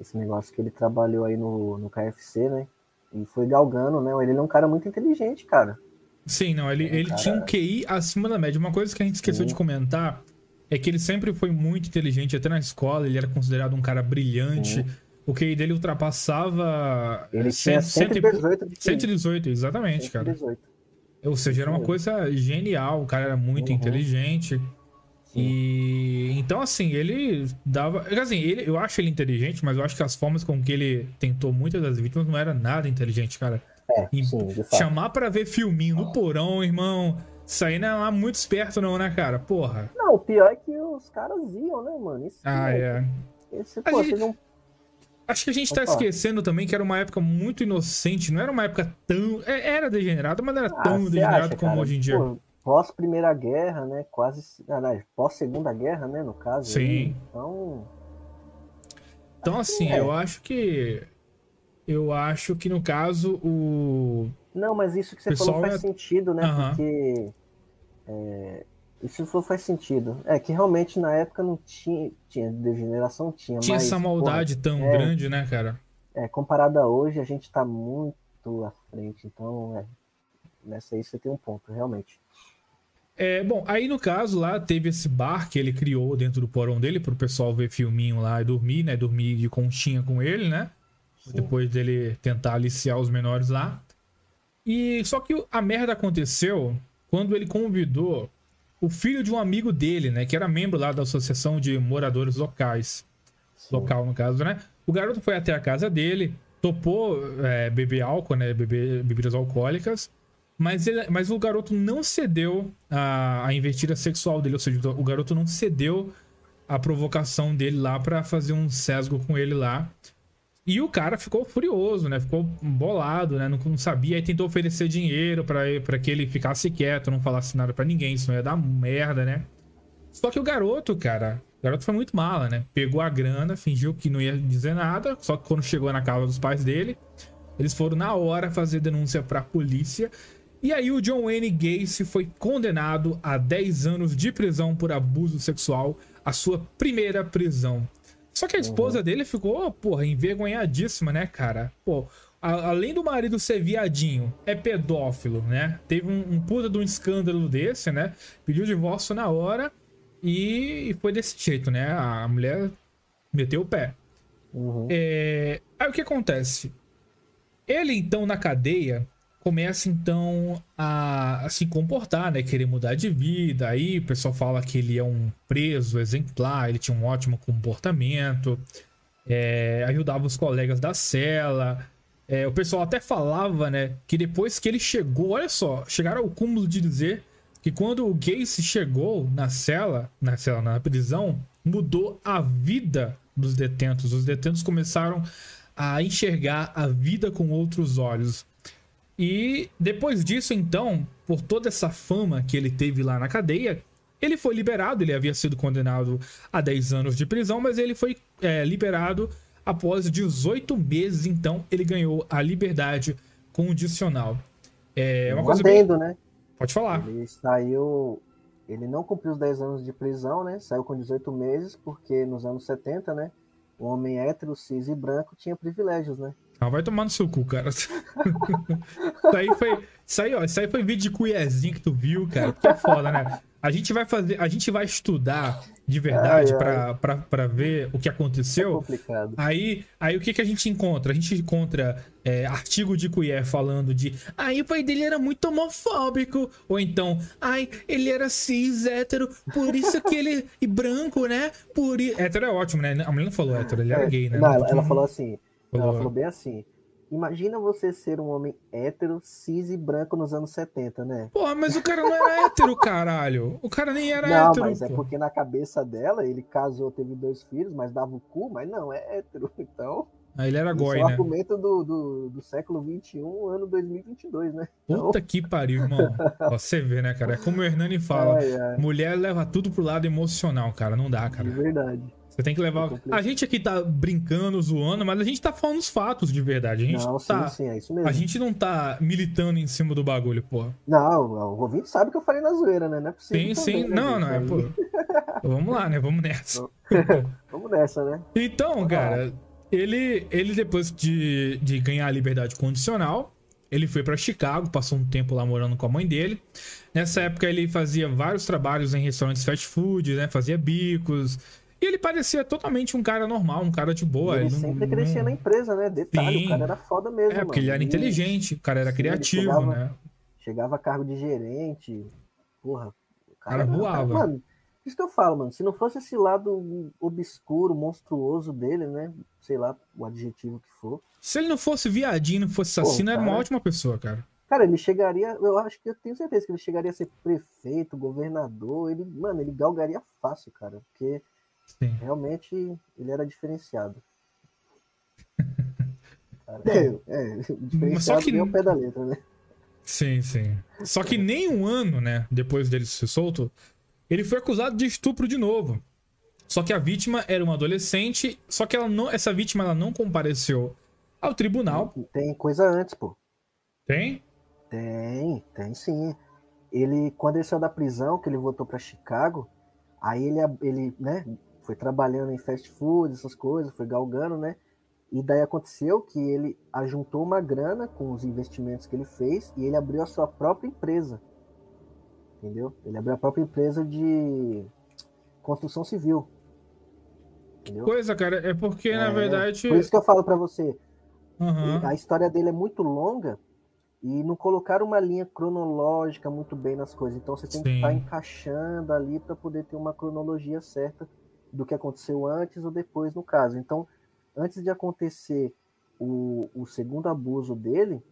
A: esse negócio que ele trabalhou aí no, no KFC, né? E foi galgando, né? Ele é um cara muito inteligente, cara.
E: Sim, não, ele,
A: É,
E: ele
A: cara.
E: tinha um QI acima da média. Uma coisa que a gente esqueceu
A: Sim.
E: de comentar é que ele sempre foi muito inteligente, até na escola, ele era considerado um cara brilhante. O QI dele ultrapassava.
A: Ele
E: eh,
A: tinha
E: cento- cento e pou-
A: 118 de QI.
E: 118, exatamente, cara.
A: 118.
E: Ou seja, era uma coisa genial, o cara era muito
A: Uhum.
E: inteligente. E então, assim, ele dava. Assim, ele, eu acho ele inteligente, mas eu acho que as formas com que ele tentou muitas das vítimas não era nada inteligente, cara.
A: É, sim,
E: chamar pra ver filminho no porão, irmão. Isso aí não é lá muito esperto, não, né, cara? Porra.
A: Não, o pior é que os caras iam, né, mano? Isso,
E: Ah, é.
A: Esse,
E: A
A: pô,
E: gente-
A: não...
E: Acho que a gente tá
A: Opa.
E: esquecendo também que era uma época muito inocente, não era uma época tão. é- Era degenerada, mas não era
A: Ah,
E: tão degenerado
A: acha,
E: como
A: cara?
E: hoje em dia.
A: Pô, Pós Primeira Guerra, né? Quase. Aliás, pós Segunda Guerra, né? No caso.
E: Sim.
A: aí. Então.
E: Então, assim,
A: É.
E: eu acho que. Eu acho que no caso o.
A: Não, mas isso que você
E: Pessoal
A: falou faz
E: é-
A: sentido, né?
E: Aham.
A: Porque. é, isso falou faz sentido. É que realmente na época não tinha. Tinha degeneração, tinha.
E: Tinha
A: mas,
E: essa maldade tão
A: é.
E: grande, né, cara?
A: é, comparado a hoje, a gente tá muito à frente. Então, é. Nessa aí você tem um ponto, realmente.
E: É, bom, aí no caso lá teve esse bar que ele criou dentro do porão dele pro pessoal ver filminho lá e dormir, né? Dormir de conchinha com ele, né? Depois dele tentar aliciar os menores lá. E só que a merda aconteceu quando ele convidou o filho de um amigo dele, né? Que era membro lá da Associação de Moradores Locais.
A: Sim.
E: Local, no caso, né? O garoto foi até a casa dele, topou é, beber álcool, né? Beber bebidas alcoólicas. Mas, ele- mas o garoto não cedeu à, à investida sexual dele, ou seja, o garoto não cedeu à provocação dele lá pra fazer um sesgo com ele lá. E o cara ficou furioso, né? Ficou bolado, né? Não, não sabia, aí tentou oferecer dinheiro pra que ele ficasse quieto, não falasse nada pra ninguém, senão ia dar merda, né? Só que o garoto, cara, o garoto foi muito mala, né? Pegou a grana, fingiu que não ia dizer nada, só que quando chegou na casa dos pais dele, eles foram na hora fazer denúncia pra polícia. E aí o John Wayne Gacy foi condenado a 10 anos de prisão por abuso sexual, a sua primeira prisão. Só que a esposa dele ficou, porra, envergonhadíssima, né, cara? Pô, a- além do marido ser viadinho, é pedófilo, né? Teve um, um puta de um escândalo desse, né? Pediu divórcio na hora e, e foi desse jeito, né? A mulher meteu o pé.
A: Uhum.
E: É, Aí o que acontece? Ele, então, na cadeia, começa, então, a, a se comportar, né? Querer mudar de vida. Aí o pessoal fala que ele é um preso exemplar, ele tinha um ótimo comportamento, é, ajudava os colegas da cela. É, o pessoal até falava, né? Que depois que ele chegou, olha só, chegaram ao cúmulo de dizer que quando o Gacy chegou na cela, na cela, na prisão, mudou a vida dos detentos. Os detentos começaram a enxergar a vida com outros olhos. E depois disso, então, por toda essa fama que ele teve lá na cadeia, ele foi liberado. Ele havia sido condenado a 10 anos de prisão, mas ele foi é, liberado após 18 meses. Então, ele ganhou a liberdade condicional. É uma
A: um
E: coisa bem...
A: adendo, né?
E: Pode falar.
A: Ele saiu. Ele não cumpriu os 10 anos de prisão, né? Saiu com 18 meses, porque nos anos 70, né? O homem hétero, cis e branco tinha privilégios, né?
E: Ah, vai tomar no seu cu, cara. isso aí foi. Isso aí, ó. Isso aí foi vídeo de cuiazinho que tu viu, cara. Que é foda, né? A gente vai fazer. A gente vai estudar de verdade pra ver o que
A: É
E: aconteceu.
A: complicado.
E: Aí, aí o que, que a gente encontra? A gente encontra é, artigo de Cuier falando de ai, o pai dele era muito homofóbico. Ou então, ai, ele era cis, hétero, por isso que ele. E branco, né? Por. Hétero é ótimo, né? A mulher não falou hétero, ele era
A: É,
E: gay, né?
A: Não, ela, ela falou assim. Não, Ela falou bem assim. Imagina você ser um homem hétero, cis e branco nos anos 70, né?
E: Porra, mas o cara não era hétero, caralho. O cara nem era
A: não,
E: hétero.
A: mas é
E: pô.
A: porque na cabeça dela ele casou, teve dois filhos, mas dava o cu, mas não, é hétero. Então,
E: Aí ele era goi,
A: é o
E: né?
A: argumento do, do, do século XXI, ano 2022, né?
E: Puta que pariu, irmão. Ó, Você vê, né, cara? É como o Hernani fala.
A: Ai, ai,
E: Mulher leva tudo pro lado emocional, cara. Não dá,
A: de
E: cara.
A: verdade.
E: Você tem que levar.
A: complicado.
E: A gente aqui tá brincando, zoando, mas a gente tá falando os fatos de verdade. A gente
A: Não, sim,
E: tá.
A: sim, é isso mesmo.
E: A gente não tá militando em cima do bagulho, porra.
A: Não, o ouvinte sabe que eu falei na zoeira, né? Não é possível.
E: Sim, sim.
A: né,
E: Não, não, é, pô. Vamos lá, né? Vamos nessa.
A: Vamos nessa, né?
E: Então, cara, ele, ele depois de, de ganhar a liberdade condicional, Ele foi pra Chicago, passou um tempo lá morando com a mãe dele. Nessa época ele fazia vários trabalhos em restaurantes fast food, né? Fazia bicos. E ele parecia totalmente um cara normal, um cara de boa.
A: ele
E: não-
A: sempre
E: não-
A: crescia na empresa, né? Detalhe,
E: Sim.
A: o cara era foda mesmo,
E: É, porque ele
A: mano.
E: era
A: E
E: inteligente, o cara era
A: Sim, ele
E: criativo,
A: chegava-
E: né?
A: Chegava a cargo de gerente. Porra, o
E: Cara
A: era-
E: voava.
A: Mano, isso que eu falo, mano. Se não fosse esse lado obscuro, monstruoso dele, né? Sei lá o adjetivo que for.
E: Se ele não fosse viadinho, não fosse
A: Pô,
E: assassino, era uma
A: cara.
E: ótima pessoa, cara.
A: Cara, ele chegaria. Eu acho que eu tenho certeza que ele chegaria a ser prefeito, governador. Ele, mano, ele galgaria fácil, cara. Porque
E: Sim.
A: realmente ele era diferenciado. Cara, é, é, diferenciado
E: que-
A: bem ao pé da letra, né?
E: Sim, sim. Só que nem um ano, né, depois dele ser solto, ele foi acusado de estupro de novo. Só que a vítima era uma adolescente, só que ela não, essa vítima ela não compareceu ao tribunal.
A: Tem coisa antes, pô.
E: Tem?
A: Tem, tem sim. Ele, quando ele saiu da prisão, que ele voltou pra Chicago, aí ele, ele, né, foi trabalhando em fast food, essas coisas, foi galgando, né? E daí aconteceu que ele ajuntou uma grana com os investimentos que ele fez e ele abriu a sua própria empresa. Entendeu? Ele abriu a própria empresa de construção civil. Entendeu?
E: Coisa, cara, é porque, na
A: É,
E: verdade.
A: Por isso que eu falo pra você,
E: Aham.
A: a história dele é muito longa e não colocaram uma linha cronológica muito bem nas coisas. Então você tem que
E: Sim.
A: estar encaixando ali para poder ter uma cronologia certa do que aconteceu antes ou depois no caso. Então, antes de acontecer o, o segundo abuso dele,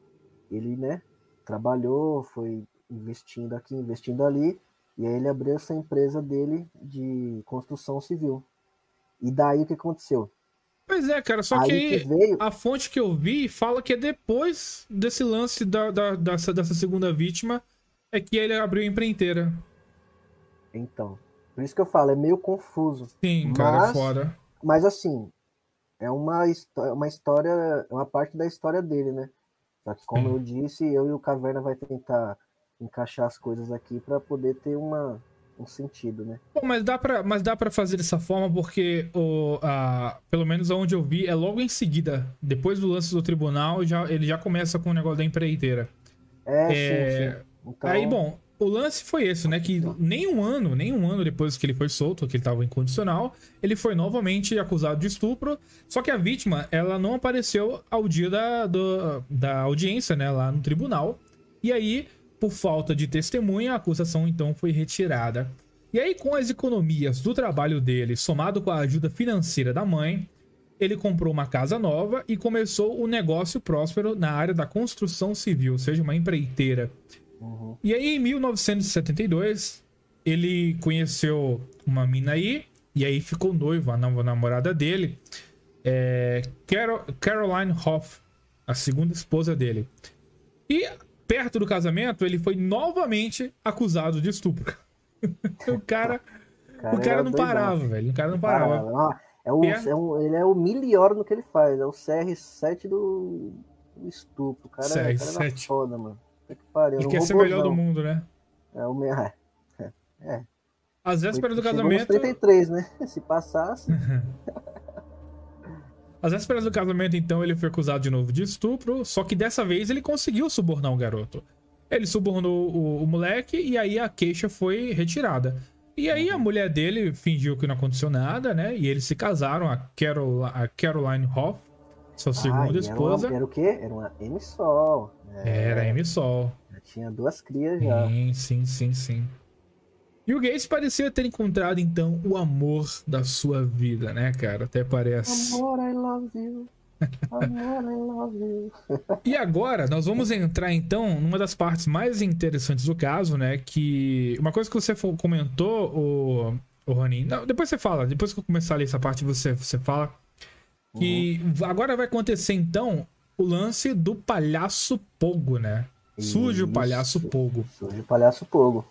A: ele, né, trabalhou, foi investindo aqui, investindo ali, e aí ele abriu essa empresa dele de construção civil. E daí o que aconteceu?
E: Pois é, cara, só
A: aí
E: que aí
A: que veio,
E: a fonte que eu vi fala que é depois desse lance da, da- dessa, dessa segunda vítima é que ele abriu a empreiteira.
A: então, por isso que eu falo, é meio confuso.
E: Sim, cara, é
A: Mas-
E: foda.
A: Mas assim, é uma, histó- uma história, é uma parte da história dele, né? Só que como
E: Sim.
A: eu disse, eu e o Caverna vai tentar encaixar as coisas aqui para poder ter uma, um sentido, né?
E: Bom, mas dá pra, mas dá pra fazer dessa forma porque, o, a, pelo menos onde eu vi, é logo em seguida, depois do lance do tribunal, já, ele já começa com o negócio da empreiteira.
A: É,
E: É,
A: sim, sim. Então,
E: Aí, bom, o lance foi esse, né? Que nem um ano, nem um ano depois que ele foi solto, que ele tava incondicional, ele foi novamente acusado de estupro. Só que a vítima, ela não apareceu ao dia da, do- da audiência, né? Lá no tribunal. E aí, por falta de testemunha, a acusação então foi retirada. E aí, com as economias do trabalho dele, somado com a ajuda financeira da mãe, ele comprou uma casa nova e começou o negócio próspero na área da construção civil, ou seja, uma empreiteira.
A: Uhum.
E: E aí, em 1972, ele conheceu uma mina aí, e aí ficou noivo, a nova namorada dele, é Carol- Caroline Hoff, a segunda esposa dele. E perto do casamento, ele foi novamente acusado de estupro. o cara, o cara não
A: doidão.
E: parava, velho. O cara não parava.
A: É o,
E: É.
A: é um- ele é o milior no que ele faz, é o CR7 do, do estupro. O cara, o cara
E: CR7.
A: foda, mano. Puta que pariu,
E: Ele
A: um
E: quer ser o melhor do mundo, né?
A: É o me- é, é.
E: Às vésperas do casamento.
A: 33, né? Se passasse.
E: Às vésperas do casamento, então, ele foi acusado de novo de estupro, só que dessa vez ele conseguiu subornar o garoto. Ele subornou o, o moleque e aí a queixa foi retirada. E aí a mulher dele fingiu que não aconteceu nada, né? E eles se casaram, a, Carol, a Caroline Hoff, sua
A: Ah,
E: segunda
A: e
E: esposa.
A: Era, uma, era o quê? Era uma M-Sol. É,
E: Era a Amy Sol.
A: já tinha duas crias já.
E: Sim, sim, sim, sim. E o Gates parecia ter encontrado, então, o amor da sua vida, né, cara? Até parece.
A: Amor, I love you. Amor, I love you.
E: E agora nós vamos entrar então numa das partes mais interessantes do caso, né? Que uma coisa que você comentou, o, o Ronin. Não, depois você fala, depois que eu começar a ler essa parte você você fala que agora vai acontecer então o lance do palhaço Pogo, né? Surge o palhaço Pogo.
A: Surge o palhaço Pogo.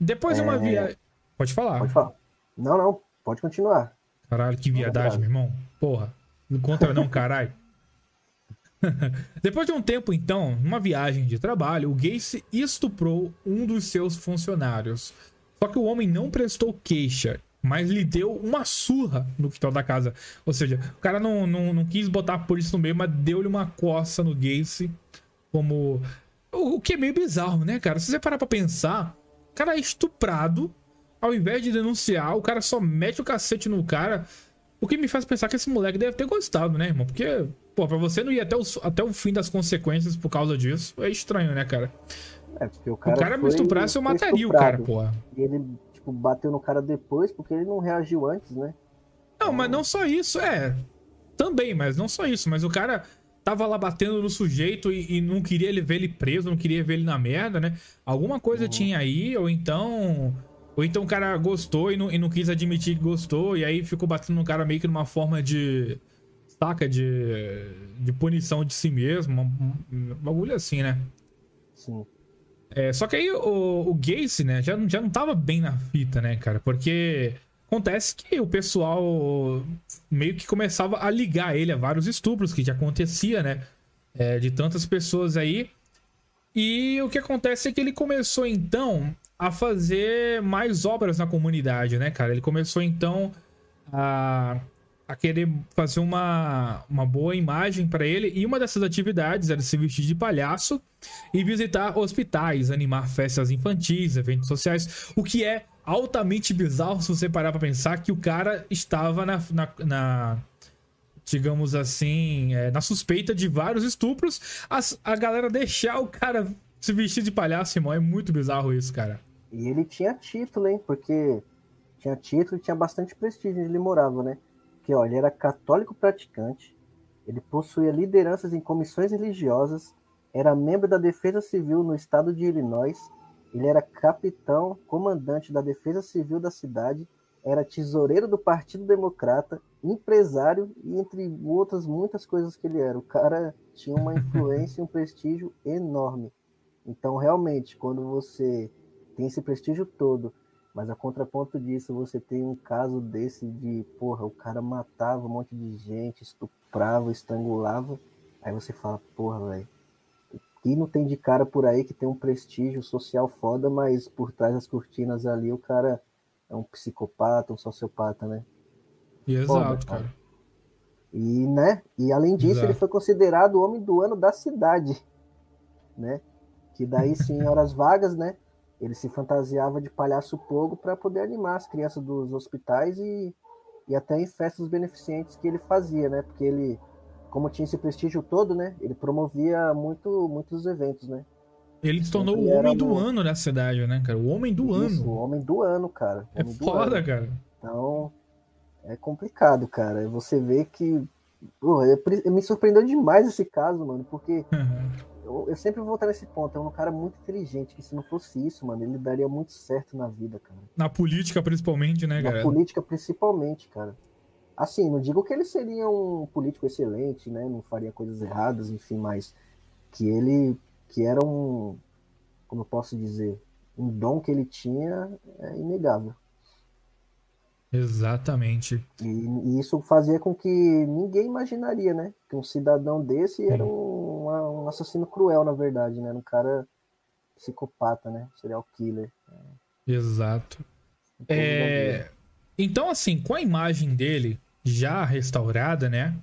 E: Depois de uma
A: É.
E: viagem. Pode falar.
A: Pode falar. Não, não. Pode continuar.
E: Caralho, que viadagem, meu irmão. Porra. Não conta não, caralho. Depois de um tempo, então, numa viagem de trabalho, o Gacy estuprou um dos seus funcionários. Só que o homem não prestou queixa, mas lhe deu uma surra no quintal da casa. Ou seja, o cara não, não, não quis botar a polícia no meio, mas deu-lhe uma coça no Gacy. como. O, o que é meio bizarro, né, cara? Se você parar pra pensar, o cara é estuprado, ao invés de denunciar, o cara só mete o cacete no cara. O que me faz pensar que esse moleque deve ter gostado, né, irmão? Porque, pô, pra você não ir até o, até o fim das consequências por causa disso, é estranho, né, cara?
A: É, porque o cara,
E: o cara me
A: foi-
E: estuprasse, eu mataria o cara, porra.
A: E ele, tipo, bateu no cara depois porque ele não reagiu antes, né?
E: Não, mas não só isso, é. Também, mas não só isso. Mas o cara tava lá batendo no sujeito e, e não queria ele ver ele preso, não queria ver ele na merda, né? Alguma coisa tinha aí, ou então. Ou então o cara gostou e não, e não quis admitir que gostou, e aí ficou batendo no cara meio que numa forma de. Saca? De. De punição de si mesmo. Um, um bagulho assim, né?
A: Sim.
E: É, só que aí o, o Gacy, né, já, não- já não tava bem na fita, né, cara? Porque acontece que o pessoal meio que começava a ligar ele a vários estupros que já acontecia, né? É, de tantas pessoas aí. E o que acontece é que ele começou então a fazer mais obras na comunidade, né, cara? Ele começou então a, a querer fazer uma, uma boa imagem pra ele. E uma dessas atividades era se vestir de palhaço e visitar hospitais, animar festas infantis, eventos sociais, o que é altamente bizarro se você parar pra pensar que o cara estava na, na, na- digamos assim, é, na suspeita de vários estupros, as- a, galera deixar o cara se vestir de palhaço, irmão, é muito bizarro isso, cara.
A: E ele tinha título, hein? Porque tinha título e tinha bastante prestígio onde ele morava, né? Porque, ó, ele era católico praticante, ele possuía lideranças em comissões religiosas, era membro da Defesa Civil no estado de Illinois, ele era capitão, comandante da Defesa Civil da cidade, era tesoureiro do Partido Democrata, empresário e entre outras muitas coisas que ele era. O cara tinha uma influência e um prestígio enorme. Então, realmente, quando você tem esse prestígio todo, mas a contraponto disso, você tem um caso desse de, porra, o cara matava um monte de gente, estuprava, estrangulava, aí você fala, porra, velho, e não tem de cara por aí que tem um prestígio social foda, mas por trás das cortinas ali o cara é um psicopata, um sociopata, né?
E: E exato,
A: cara.
E: cara.
A: E, né? E além disso,
E: Exato.
A: ele foi considerado o homem do ano da cidade, né? Que daí sim, em horas vagas, né? Ele se fantasiava de palhaço pogo para poder animar as crianças dos hospitais e, e até em festas beneficentes que ele fazia, né? Porque ele, como tinha esse prestígio todo, né? Ele promovia muito, muitos eventos, né?
E: Ele se tornou
A: Sempre
E: o homem do
A: no-
E: ano da cidade, né, cara? O homem do
A: Isso, o
E: ano.
A: homem do ano, cara.
E: É
A: Homem do
E: foda,
A: ano.
E: cara.
A: Então, é complicado, cara. Você vê que. Pô, é me surpreendeu demais esse caso, mano, porque eu, eu sempre vou voltar nesse ponto. É um cara muito inteligente, que se não fosse isso, mano, ele daria muito certo na vida, cara.
E: Na política, principalmente, né,
A: Na
E: cara?
A: política, principalmente, cara. Assim, não digo que ele seria um político excelente, né? Não faria coisas erradas, enfim, mas que ele. que era um. Como eu posso dizer? Um dom que ele tinha é inegável.
E: Exatamente.
A: E, e isso fazia com que ninguém imaginaria, né? Que um cidadão desse era um, um assassino cruel, na verdade, né? Um cara psicopata, né? Serial killer.
E: Exato. É... Então, assim, com a imagem dele já restaurada, né?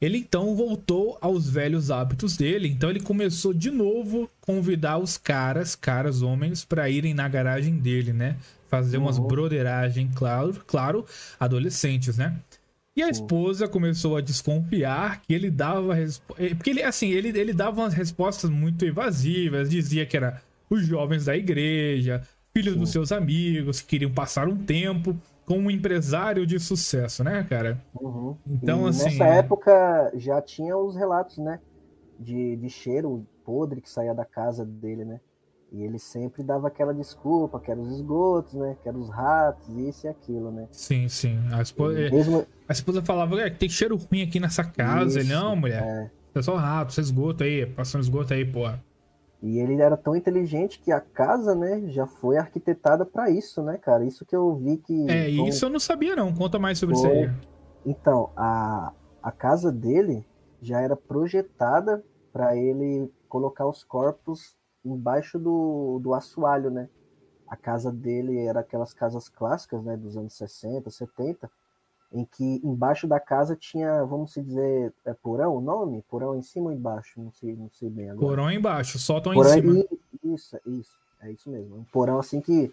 E: Ele então voltou aos velhos hábitos dele. Então ele começou de novo convidar os caras, caras homens, para irem na garagem dele, né? Fazer umas
A: Uhum.
E: broderagem, claro, claro, adolescentes, né? E a esposa começou a desconfiar que ele dava eh, porque ele assim, ele, ele dava umas respostas muito evasivas, dizia que era os jovens da igreja, filhos dos seus amigos, que queriam passar um tempo com um empresário de sucesso, né, cara?
A: Uhum.
E: Então,
A: e
E: assim,
A: nessa época já tinha os relatos, né? De, de cheiro podre que saía da casa dele, né? E ele sempre dava aquela desculpa, que eram os esgotos, né? Que eram os ratos, isso e aquilo, né?
E: Sim, sim. A esposa, eh,
A: Mesmo,
E: a esposa falava, "É, que tem cheiro ruim aqui nessa casa. ele,
A: Isso,
E: não, mulher.
A: é.
E: É só rato, esgoto aí, passando esgoto aí, pô.
A: E ele era tão inteligente que a casa, né, já foi arquitetada para isso, né, cara? Isso que eu vi que.
E: É, isso eu não sabia, não. Conta mais sobre isso
A: Foi.
E: aí.
A: Então, a, a casa dele já era projetada para ele colocar os corpos embaixo do, do assoalho, né? A casa dele era aquelas casas clássicas, né, dos anos 60, 70, em que embaixo da casa tinha, vamos dizer, é porão o nome? Porão em cima ou embaixo? Não sei, não sei bem agora.
E: Porão embaixo, sótão
A: porão,
E: em cima.
A: e- Isso, isso, é isso mesmo. Um porão assim que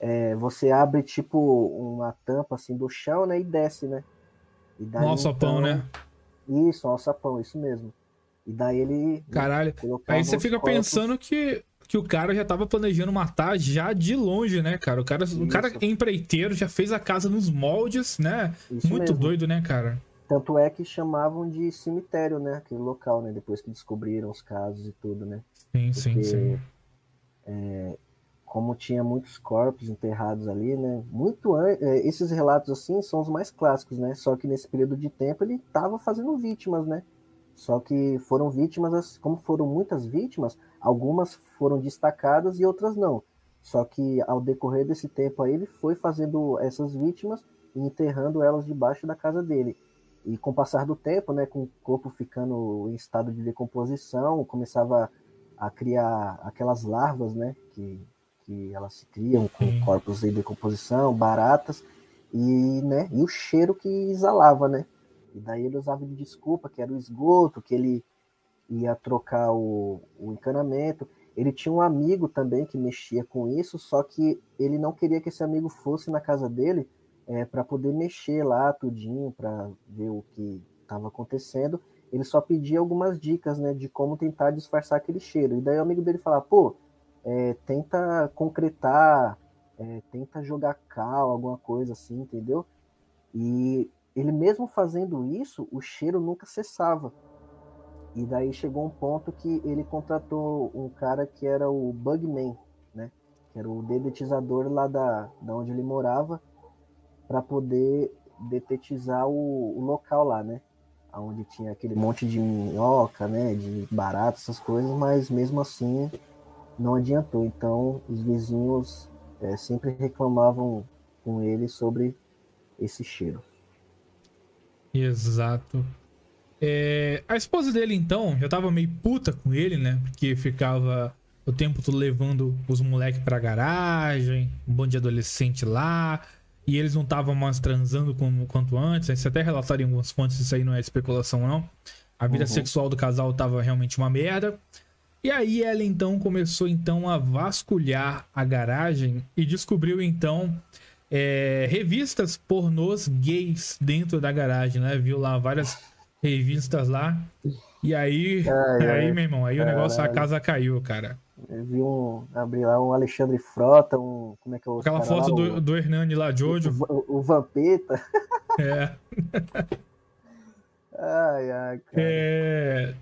A: é, você abre tipo uma tampa assim do chão, né, e desce, né? E daí,
E: Um alçapão, né?
A: Isso, um alçapão, isso mesmo. E daí ele
E: Caralho. Aí você fica
A: corpos-
E: pensando que, que o cara já tava planejando matar já de longe, né, cara? O cara, o cara
A: Isso.
E: empreiteiro já fez a casa nos moldes, né?
A: Isso
E: Muito
A: mesmo.
E: doido, né, cara?
A: Tanto é que chamavam de cemitério, né? Aquele local, né? Depois que descobriram os casos e tudo, né?
E: Sim, sim,
A: Porque,
E: sim.
A: como tinha muitos corpos enterrados ali, né? Muito an- é, esses relatos assim são os mais clássicos, né? Só que nesse período de tempo ele estava fazendo vítimas, né? Só que foram vítimas, as- como foram muitas vítimas, algumas foram destacadas e outras não. Só que ao decorrer desse tempo aí ele foi fazendo essas vítimas e enterrando elas debaixo da casa dele. E com o passar do tempo, né, com o corpo ficando em estado de decomposição, começava a criar aquelas larvas, né, que, que elas se criam com corpos em decomposição, baratas, e, né, e o cheiro que exalava, né. E daí ele usava de desculpa, que era o esgoto, que ele ia trocar o, o encanamento. Ele tinha um amigo também que mexia com isso, só que ele não queria que esse amigo fosse na casa dele é, para poder mexer lá tudinho, para ver o que estava acontecendo. Ele só pedia algumas dicas, né, de como tentar disfarçar aquele cheiro. E daí o amigo dele falava, pô, é, tenta concretar, é, tenta jogar cal, alguma coisa assim, entendeu? E ele mesmo fazendo isso, o cheiro nunca cessava. E daí chegou um ponto que ele contratou um cara que era o Bugman, né? Que era o dedetizador lá da, da onde ele morava, para poder detetizar o, o local lá, né? Onde tinha aquele monte de minhoca, né? De barato, essas coisas, mas mesmo assim não adiantou. Então os vizinhos eh, sempre reclamavam com ele sobre esse cheiro.
E: Exato. É, a esposa dele, então, já tava meio puta com ele, né? Porque ficava o tempo todo levando os moleques pra garagem, um bando de adolescente lá, e eles não estavam mais transando como, quanto antes. Você até relataram em algumas fontes, isso aí não é especulação, não. A vida
A: Uhum.
E: sexual do casal tava realmente uma merda. E aí ela então começou então a vasculhar a garagem e descobriu então é, revistas pornôs gays dentro da garagem, né? Viu lá várias revistas lá. E aí,
A: Ai,
E: aí
A: ai,
E: meu irmão, aí o negócio, a casa caiu, cara.
A: Eu vi um. Abri lá um Alexandre Frota, um. Como é que é o.
E: Aquela foto
A: lá,
E: do,
A: o-
E: do Hernani lá, Jojo.
A: O, o Vampeta.
E: É.
A: Ai, ai, cara.
E: é.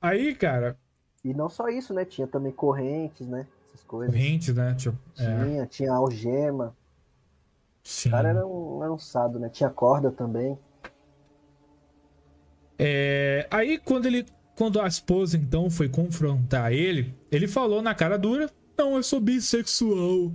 E: Aí, cara,
A: E não só isso, né? Tinha também correntes, né? Essas coisas.
E: correntes, né? Tipo, é,
A: Tinha, tinha algema.
E: Sim.
A: O cara era um, era um sado, né? Tinha corda também.
E: É, aí quando ele, quando a esposa então foi confrontar ele, ele falou na cara dura: "Não, eu sou bissexual".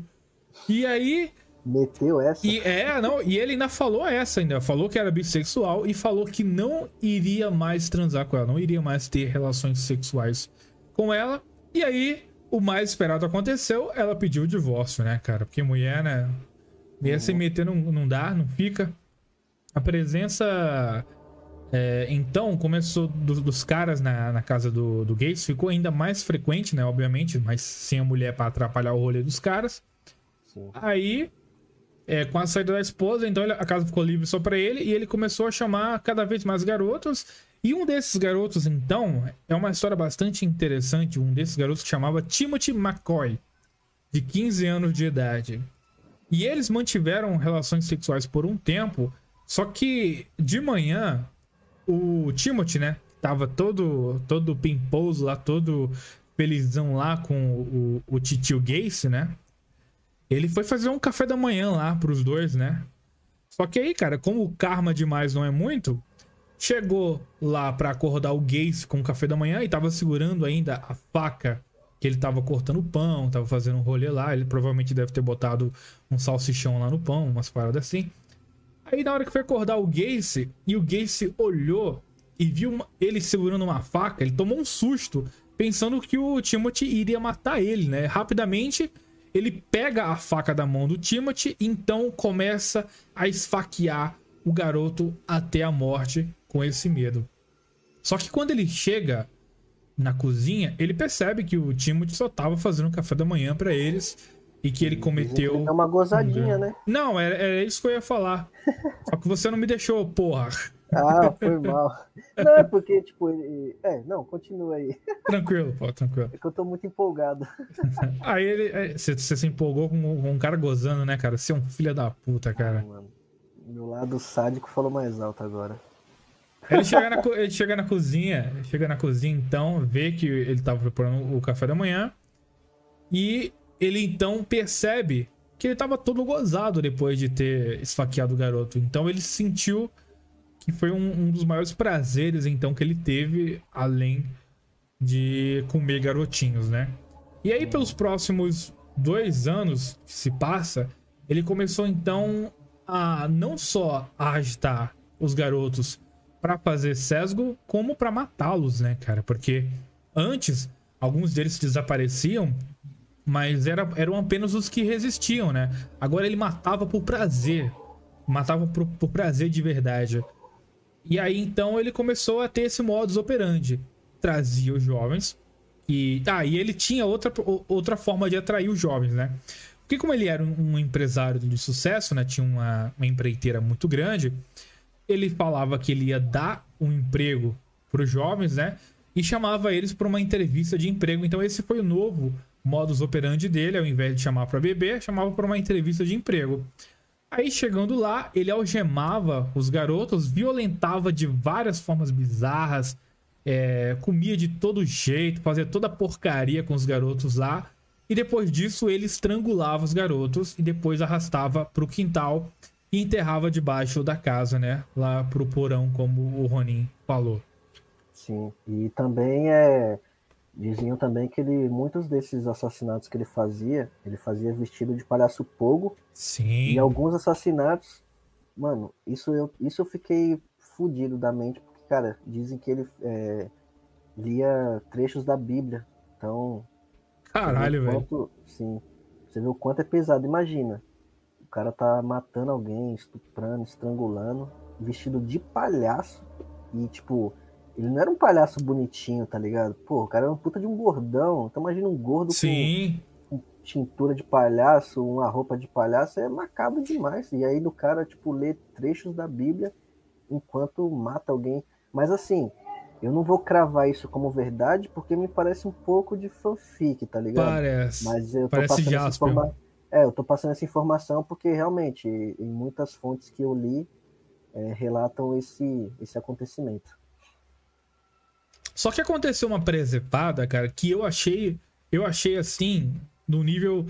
E: E aí,
A: Meteu essa.
E: e é, não, e ele ainda falou essa ainda, falou que era bissexual e falou que não iria mais transar com ela, não iria mais ter relações sexuais com ela. E aí, o mais esperado aconteceu, ela pediu o divórcio, né, cara? Porque mulher, né, mulher se meter não, não dá, não fica. A presença é, então, começou do- dos caras na, na casa do, do Gates, ficou ainda mais frequente, né? Obviamente, mas sem a mulher pra atrapalhar o rolê dos caras.
A: Sim.
E: Aí, é, com a saída da esposa, então a casa ficou livre só pra ele e ele começou a chamar cada vez mais garotos. E um desses garotos, então, é uma história bastante interessante. Um desses garotos que chamava Timothy McCoy, de 15 anos de idade. E eles mantiveram relações sexuais por um tempo, só que de manhã o Timothy, né, tava todo todo pimposo lá, todo felizão lá com o, o titio Gacy, né? Ele foi fazer um café da manhã lá pros dois, né? Só que aí, cara, como o karma demais não é muito, chegou lá pra acordar o Gacy com o café da manhã e tava segurando ainda a faca que ele tava cortando pão, tava fazendo um rolê lá. Ele provavelmente deve ter botado um salsichão lá no pão, umas paradas assim. Aí na hora que foi acordar o Gacy, e o Gacy olhou e viu uma- ele segurando uma faca, ele tomou um susto, pensando que o Timothy iria matar ele, né? Rapidamente, ele pega a faca da mão do Timothy, então começa a esfaquear o garoto até a morte com esse medo. Só que quando ele chega na cozinha, ele percebe que o Timothy só tava fazendo café da manhã para eles e que ele cometeu.
A: É uma gozadinha, né?
E: Não, era, era isso que eu ia falar. Só que você não me deixou, porra.
A: Ah, foi mal. Não, é porque, tipo, ele... é, não, continua aí.
E: Tranquilo, pô, tranquilo.
A: É que eu tô muito empolgado.
E: Aí ele. Você, você se empolgou com um, um cara gozando, né, cara? Você é um filho da puta, cara.
A: Ah, mano, meu lado sádico falou mais alto agora.
E: Ele chega, na, ele chega na cozinha, chega na cozinha então, vê que ele tava preparando o café da manhã e ele então percebe que ele tava todo gozado depois de ter esfaqueado o garoto. Então ele sentiu que foi um, um dos maiores prazeres então que ele teve, além de comer garotinhos, né? E aí pelos próximos dois anos que se passa, ele começou então a não só a agitar os garotos pra fazer sesgo, como pra matá-los, né, cara? Porque antes alguns deles desapareciam, mas era, eram apenas os que resistiam, né? Agora ele matava por prazer, matava por, por prazer de verdade. E aí então ele começou a ter esse modus operandi, trazia os jovens e ah, ele tinha outra, outra forma de atrair os jovens, né? Porque como ele era um, um empresário de sucesso, né? Tinha uma, uma empreiteira muito grande, ele falava que ele ia dar um emprego para os jovens, né? E chamava eles para uma entrevista de emprego. Então esse foi o novo modus operandi dele, ao invés de chamar para beber, chamava para uma entrevista de emprego. Aí chegando lá, ele algemava os garotos, violentava de várias formas bizarras, é, comia de todo jeito, fazia toda porcaria com os garotos lá. E depois disso, ele estrangulava os garotos e depois arrastava pro quintal e enterrava debaixo da casa, né? Lá pro porão, como o Ronin falou.
A: Sim. E também é. Diziam também que ele, muitos desses assassinatos que ele fazia, ele fazia vestido de palhaço pogo.
E: Sim.
A: E alguns assassinatos, mano, isso eu, isso eu fiquei fudido da mente, porque, cara, dizem que ele é, lia trechos da Bíblia. Então,
E: Caralho, velho.
A: Sim. Você vê o quanto é pesado. Imagina. O cara tá matando alguém, estuprando, estrangulando, vestido de palhaço. E, tipo, ele não era um palhaço bonitinho, tá ligado? Pô, o cara era um puta de um gordão. Então imagina um gordo
E: Sim.
A: com tintura de palhaço, uma roupa de palhaço. É macabro demais. E aí do cara, tipo, lê trechos da Bíblia enquanto mata alguém. Mas assim, eu não vou cravar isso como verdade porque me parece um pouco de fanfic, tá ligado?
E: Parece.
A: Mas eu tô
E: Parece
A: passando essa
E: Jasper.
A: É, eu tô passando essa informação porque realmente em muitas fontes que eu li é, relatam esse, esse acontecimento.
E: Só que aconteceu uma presepada, cara, que eu achei, eu achei assim, no nível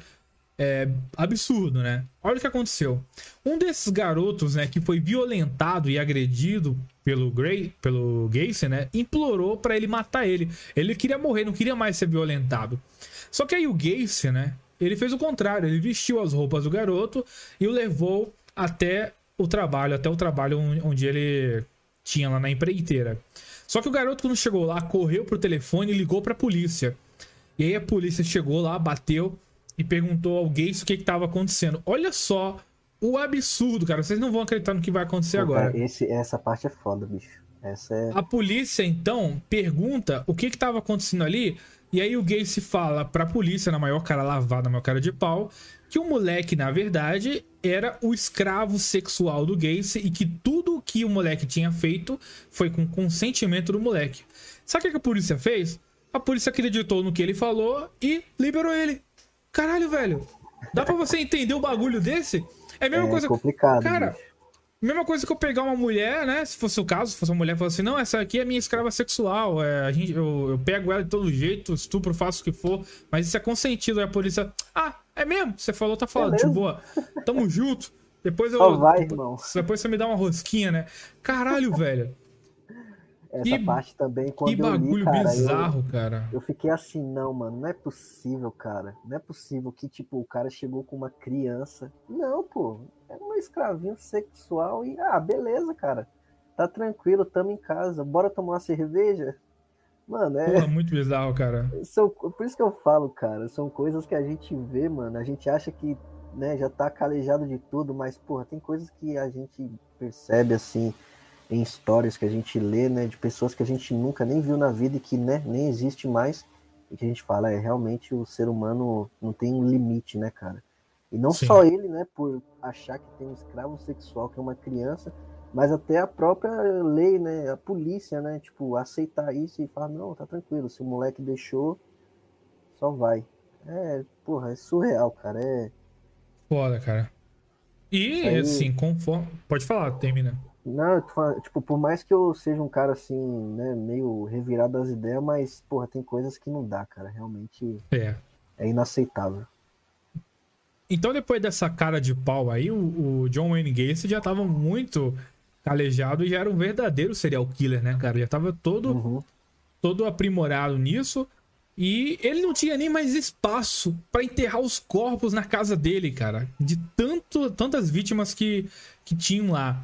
E: é, absurdo, né? Olha o que aconteceu. Um desses garotos, né, que foi violentado e agredido pelo Gray, pelo Gacy, né, implorou pra ele matar ele. Ele queria morrer, não queria mais ser violentado. Só que aí o Gacy, né, ele fez o contrário, ele vestiu as roupas do garoto e o levou até o trabalho, até o trabalho onde ele tinha lá na empreiteira. Só que o garoto, quando chegou lá, correu pro telefone e ligou pra polícia. E aí a polícia chegou lá, bateu e perguntou ao Gates o que estava acontecendo. Olha só o absurdo, cara. Vocês não vão acreditar no que vai acontecer
A: Pô,
E: agora.
A: cara, esse, essa parte é foda, bicho. Essa é.
E: A polícia, então, pergunta o que estava acontecendo ali. E aí o Gacy fala pra polícia, na maior cara lavada, na maior cara de pau, que o moleque, na verdade, era o escravo sexual do Gacy e que tudo que o moleque tinha feito foi com consentimento do moleque. Sabe o que a polícia fez? A polícia acreditou no que ele falou e liberou ele. Caralho, velho. Dá pra você entender um bagulho desse? É a mesma
A: É
E: coisa.
A: complicado.
E: Cara,
A: bicho.
E: Mesma coisa que eu pegar uma mulher, né? Se fosse o caso, se fosse uma mulher e assim, não, essa aqui é minha escrava sexual. É, a gente, eu, eu pego ela de todo jeito, estupro, faço o que for, mas isso é consentido. Aí a polícia. Ah, é mesmo? Você falou, tá falando, de
A: Beleza.
E: boa. Tamo junto. Depois eu.
A: Só vai, irmão.
E: Depois você me dá uma rosquinha, né? Caralho, velho.
A: Essa
E: que-
A: parte também, quando
E: Que
A: eu li,
E: bagulho
A: cara, eu-
E: bizarro, cara.
A: Eu fiquei assim, não, mano, não é possível, cara. Não é possível que, tipo, o cara chegou com uma criança. Não, pô, é uma escravinho sexual e, ah, beleza, cara. Tá tranquilo, tamo em casa, bora tomar uma cerveja? Mano, é.
E: Porra, muito bizarro, cara.
A: São, por isso que eu falo, cara, são coisas que a gente vê, mano. A gente acha que né, já tá calejado de tudo, mas, porra, tem coisas que a gente percebe, assim, em histórias que a gente lê, né, de pessoas que a gente nunca nem viu na vida e que, né, nem existe mais, e que a gente fala, é, realmente o ser humano não tem um limite, né, cara? E não
E: Sim.
A: só ele, né, por achar que tem um escravo sexual que é uma criança, mas até a própria lei, né, a polícia, né, tipo, aceitar isso e falar, não, tá tranquilo, se o moleque deixou, só vai. É, porra, é surreal, cara, é...
E: Foda, cara. E,
A: Aí-
E: assim, conforme. Pode falar, termina.
A: Não, tipo, por mais que eu seja um cara assim, né, meio revirado das ideias, mas, porra, tem coisas que não dá, cara, realmente
E: É.
A: é inaceitável.
E: Então, depois dessa cara de pau aí, o, o John Wayne Gacy já tava muito calejado e já era um verdadeiro serial killer, né, cara? Já tava todo,
A: Uhum.
E: todo aprimorado nisso. E ele não tinha nem mais espaço pra enterrar os corpos na casa dele, cara. De tanto, tantas vítimas que, que tinham lá.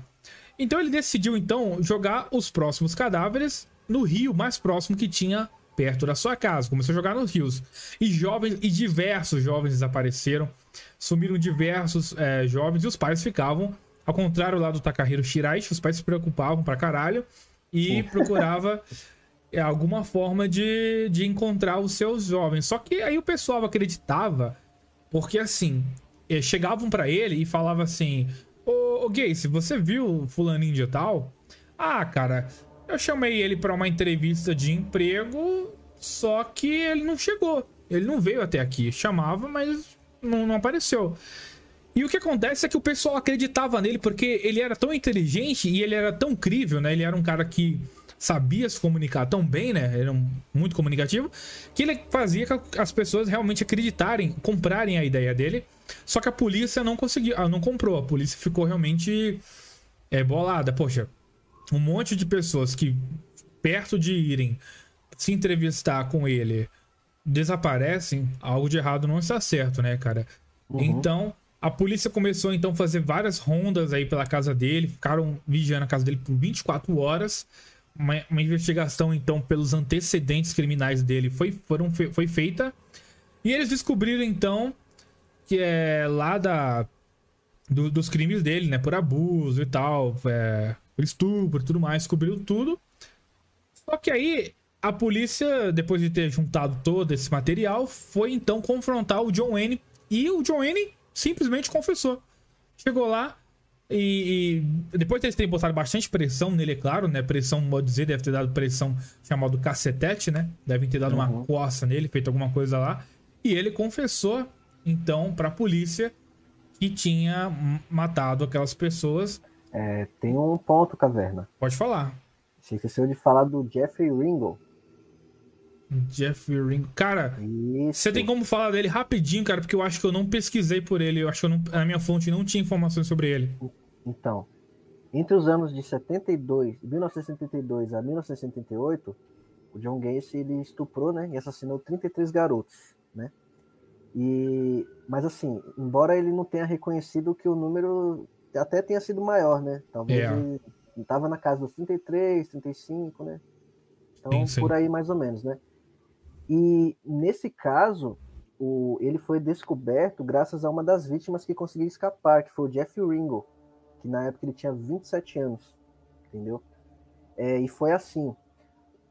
E: Então ele decidiu, então, jogar os próximos cadáveres no rio mais próximo que tinha perto da sua casa. Começou a jogar nos rios. E jovens, e diversos jovens desapareceram. Sumiram diversos eh, jovens e os pais ficavam, ao contrário lá do Takahiro Shiraishi, os pais se preocupavam pra caralho e procurava é, alguma forma de, de encontrar os seus jovens. Só que aí o pessoal acreditava, porque assim, eh, chegavam pra ele e falavam assim: Ô, ô Gacy, você viu Fulaninho de tal? Ah, cara, eu chamei ele pra uma entrevista de emprego, só que ele não chegou. Ele não veio até aqui. Chamava, mas não, não apareceu. E o que acontece é que o pessoal acreditava nele porque ele era tão inteligente e ele era tão crível, né? Ele era um cara que sabia se comunicar tão bem, né? Era um- muito comunicativo, que ele fazia que as pessoas realmente acreditarem, comprarem a ideia dele. Só que a polícia não conseguiu, ah, não comprou. A polícia ficou realmente é, bolada. Poxa, um monte de pessoas que, perto de irem se entrevistar com ele, desaparecem, algo de errado não está certo, né, cara? Então, a polícia começou então a fazer várias rondas aí pela casa dele, ficaram vigiando a casa dele por 24 horas. Uma, uma investigação então pelos antecedentes criminais dele foi, foram, foi feita. E eles descobriram então que é lá da do- dos crimes dele, né, por abuso e tal, é, estupro tudo mais, descobriram tudo. Só que aí a polícia, depois de ter juntado todo esse material, foi então confrontar o John Wayne e o John Wayne simplesmente confessou. Chegou lá e, e depois de terem botado bastante pressão nele, é claro, né? Pressão, pode dizer, deve ter dado pressão chamado cacetete, né? Devem ter dado uma coça nele, feito alguma coisa lá. E ele confessou, então, pra polícia que tinha matado aquelas pessoas.
A: É, tem um ponto, Caverna.
E: Pode falar.
A: Você esqueceu de falar do Jeffrey Ringo.
E: Jeffrey Ringo. Cara,
A: Isso.
E: Você tem como falar dele rapidinho, cara, porque eu acho que eu não pesquisei por ele. Eu acho que eu não, a minha fonte não tinha informações sobre ele.
A: Então, entre os anos de 72, 1972 a 1978, o John Gacy ele estuprou, né, e assassinou 33 garotos, né? E mas assim, embora ele não tenha reconhecido que o número até tenha sido maior, né? Talvez
E: É.
A: ele estava na casa dos 33, 35, né? Então,
E: Sim, sim.
A: por aí mais ou menos, né? E nesse caso, o, ele foi descoberto graças a uma das vítimas que conseguiu escapar, que foi o Jeff Ringo, que na época ele tinha 27 anos, entendeu? É, e foi assim,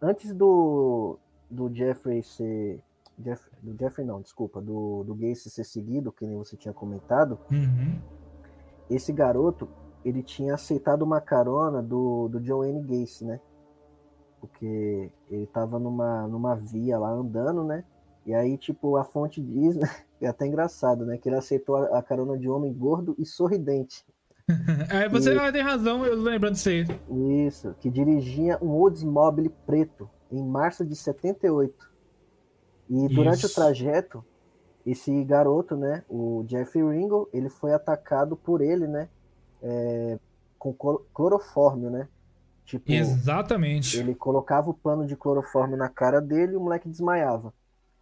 A: antes do, do Jeffrey ser... Jeff, do Jeffrey não, desculpa, do, do Gacy ser seguido, que nem você tinha comentado,
E: Uhum.
A: esse garoto, ele tinha aceitado uma carona do, do John Wayne Gacy, né? Porque ele tava numa, numa via lá andando, né? E aí, tipo, a fonte diz, né? É até engraçado, né? Que ele aceitou a, a carona de homem gordo e sorridente.
E: É, você
A: E-
E: tem razão, eu lembrando disso aí.
A: Isso, que dirigia um Oldsmobile preto em março de 78. E durante
E: Isso.
A: o trajeto, esse garoto, né, o Jeffrey Ringo, ele foi atacado por ele, né, é, com cloro- clorofórmio, né? Tipo,
E: Exatamente.
A: ele colocava o pano de clorofórmio na cara dele e o moleque desmaiava.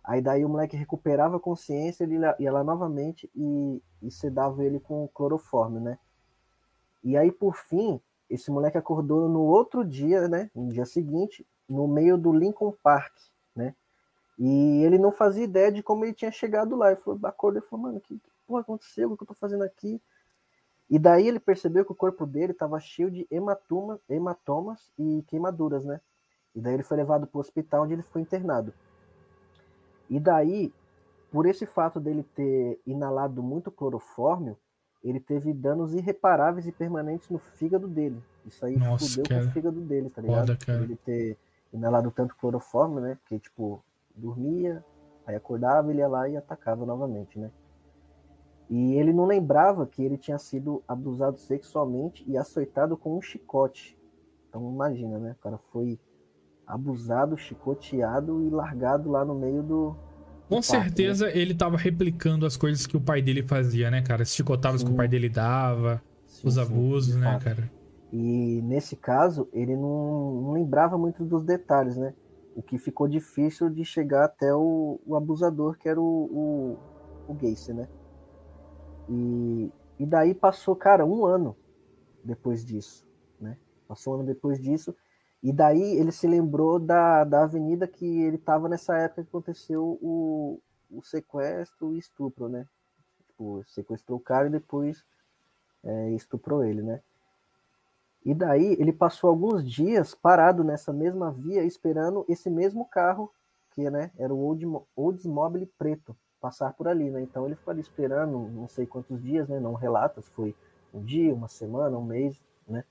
A: Aí daí o moleque recuperava a consciência, ele ia- lá novamente e, e sedava ele com clorofórmio, né? E aí, por fim, esse moleque acordou no outro dia, né? No dia seguinte, no meio do Lincoln Park, né? E ele não fazia ideia de como ele tinha chegado lá. Ele falou, acordou e falou, mano, que, que porra aconteceu? O que eu tô fazendo aqui? E daí ele percebeu que o corpo dele estava cheio de hematoma, hematomas e queimaduras, né? E daí ele foi levado para o hospital onde ele foi internado. E daí, por esse fato dele ter inalado muito clorofórmio, ele teve danos irreparáveis e permanentes no fígado dele. Isso aí
E: Nossa,
A: fudeu
E: cara.
A: com o fígado dele, tá ligado?
E: Foda, cara.
A: Ele ter inalado tanto clorofórmio, né? Porque, tipo, dormia, aí acordava, ele ia lá e atacava novamente, né? E ele não lembrava que ele tinha sido abusado sexualmente e açoitado com um chicote. Então imagina, né? O cara foi abusado, chicoteado e largado lá no meio do.
E: Com
A: do parque,
E: certeza ele tava replicando as coisas que o pai dele fazia, né, cara? As chicotadas que o
A: Sim.
E: pai dele dava,
A: Sim,
E: os
A: sim,
E: abusos,
A: de
E: né,
A: fato.
E: cara?
A: E nesse caso, ele não, não lembrava muito dos detalhes, né? O que ficou difícil de chegar até o, o abusador, que era o, o, o Gacy, né? E, e daí passou, cara, um ano depois disso, né? Passou um ano depois disso. E daí ele se lembrou da, da avenida que ele estava nessa época que aconteceu o, o sequestro e estupro, né? Tipo, sequestrou o cara e depois é, estuprou ele, né? E daí ele passou alguns dias parado nessa mesma via, esperando esse mesmo carro, que né, era o Oldsmo- Oldsmobile preto, passar por ali, né? Então ele ficou ali esperando, não sei quantos dias, né? Não relata se foi um dia, uma semana, um mês, né?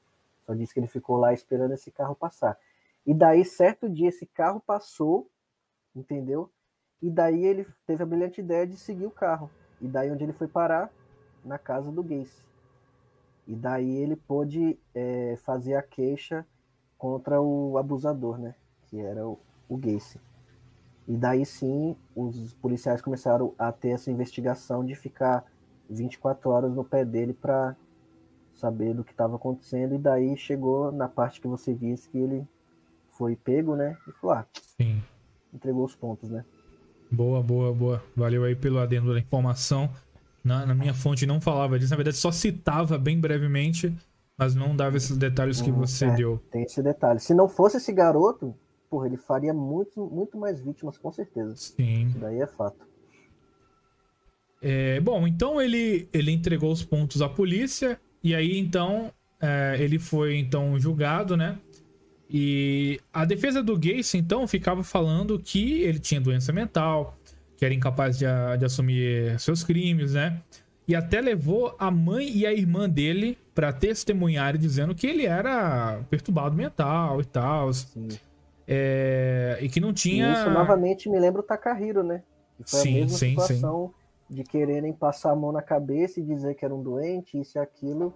A: Só disse que ele ficou lá esperando esse carro passar. E daí, certo dia, esse carro passou, entendeu? E daí ele teve a brilhante ideia de seguir o carro. E daí onde ele foi parar? Na casa do Gacy. E daí ele pôde é, fazer a queixa contra o abusador, né? Que era o, o Gacy. E daí sim, os policiais começaram a ter essa investigação de ficar 24 horas no pé dele para saber do que estava acontecendo. E daí chegou na parte que você disse que ele foi pego, né? E falou, ah,
E: Sim.
A: entregou os pontos, né?
E: Boa, boa, boa. Valeu aí pelo adendo da informação. Na, na minha fonte não falava disso, na verdade só citava bem brevemente, mas não dava esses detalhes que
A: Hum,
E: você
A: é.
E: deu.
A: Tem esse detalhe. Se não fosse esse garoto, porra, ele faria muito, muito mais vítimas, com certeza.
E: Sim.
A: Isso daí é fato.
E: É, bom, então ele, ele entregou os pontos à polícia e aí então é, ele foi então julgado, né? E a defesa do Gacy então ficava falando que ele tinha doença mental, que era incapaz de, de assumir seus crimes, né? E até levou a mãe e a irmã dele pra testemunharem dizendo que ele era perturbado mental e tal,
A: Sim.
E: É, e que não
A: E
E: tinha
A: isso novamente me lembra o Takahiro, né? Que foi
E: Sim,
A: a mesma
E: sim,
A: situação de quererem passar a mão na cabeça e dizer que era um doente, isso e aquilo.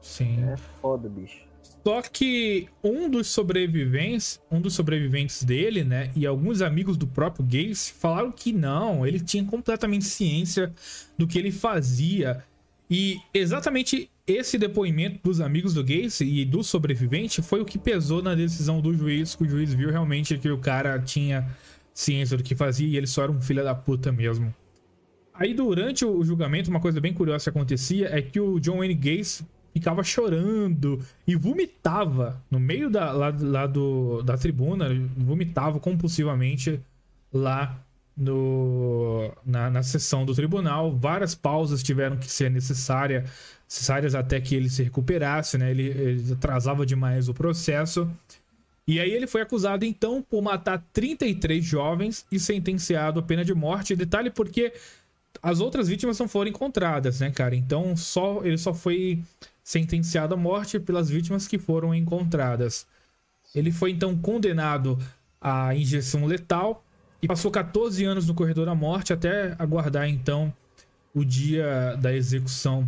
E: Sim.
A: É foda, bicho.
E: Só que um dos sobreviventes, um dos sobreviventes dele, né, e alguns amigos do próprio Gacy falaram que não, ele tinha completamente ciência do que ele fazia. E exatamente esse depoimento dos amigos do Gacy e do sobrevivente foi o que pesou na decisão do juiz, que o juiz viu realmente que o cara tinha ciência do que fazia e ele só era um filho da puta mesmo. Aí durante o julgamento, uma coisa bem curiosa que acontecia é que o John Wayne Gacy ficava chorando e vomitava no meio da, lá, lá do, da tribuna, vomitava compulsivamente lá no, na, na sessão do tribunal. Várias pausas tiveram que ser necessária, necessárias até que ele se recuperasse, né? Ele, ele atrasava demais o processo. E aí ele foi acusado então por matar 33 jovens e sentenciado à pena de morte. Detalhe porque as outras vítimas não foram encontradas, né, cara? Então só ele só foi sentenciado à morte pelas vítimas que foram encontradas. Ele foi então condenado à injeção letal e passou 14 anos no corredor da morte até aguardar então o dia da execução.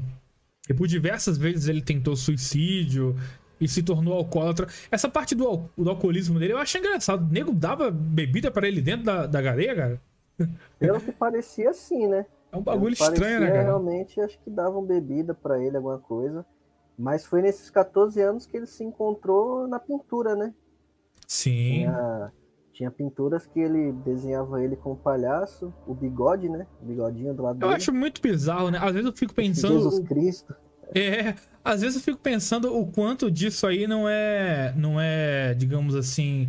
E: E por diversas vezes ele tentou suicídio e se tornou alcoólatra. Essa parte do, al- do alcoolismo dele eu acho engraçado. O nego dava bebida pra ele dentro da, da cadeia, cara.
A: Pelo que parecia assim, né?
E: É um bagulho estranho, né, cara?
A: Realmente, acho que davam bebida pra ele, alguma coisa. Mas foi nesses 14 anos que ele se encontrou na pintura, né?
E: Sim.
A: Tinha, tinha pinturas que ele desenhava ele com o palhaço, o bigode, né? O bigodinho do lado
E: Eu
A: dele.
E: acho muito bizarro, né? Às vezes eu fico pensando.
A: Jesus Cristo.
E: É, às vezes eu fico pensando o quanto disso aí não é, não é, digamos assim,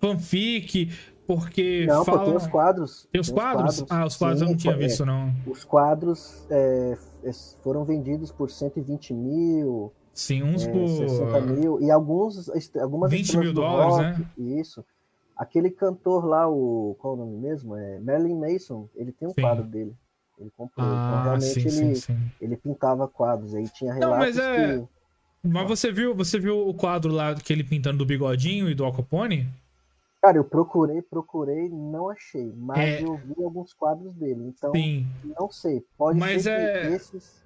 E: fanfic porque
A: Não,
E: falam...
A: pô, tem os quadros.
E: Tem os quadros? Ah, os quadros eu
A: Sim,
E: não tinha
A: pô,
E: visto,
A: é,
E: não.
A: Os quadros é, é, foram vendidos por 120 mil,
E: Sim, uns
A: é,
E: por...
A: 60 mil, e alguns, algumas
E: 20
A: estrelas
E: mil dólares,
A: rock,
E: né?
A: Isso. Aquele cantor lá, o. Qual é o nome mesmo? É Marilyn Mason, ele tem um
E: Sim.
A: quadro dele. Ele comprou. então,
E: Ah,
A: realmente,
E: sim,
A: ele,
E: sim, sim.
A: ele pintava quadros. Aí tinha
E: Não,
A: relatos
E: mas é-
A: que.
E: Mas você viu, você viu o quadro lá que ele pintando do bigodinho e do Al Capone?
A: Cara, eu procurei, procurei, não achei. Mas
E: É.
A: eu vi alguns quadros dele. Então,
E: Sim,
A: não sei. Pode
E: Mas
A: ser
E: é-
A: que esses.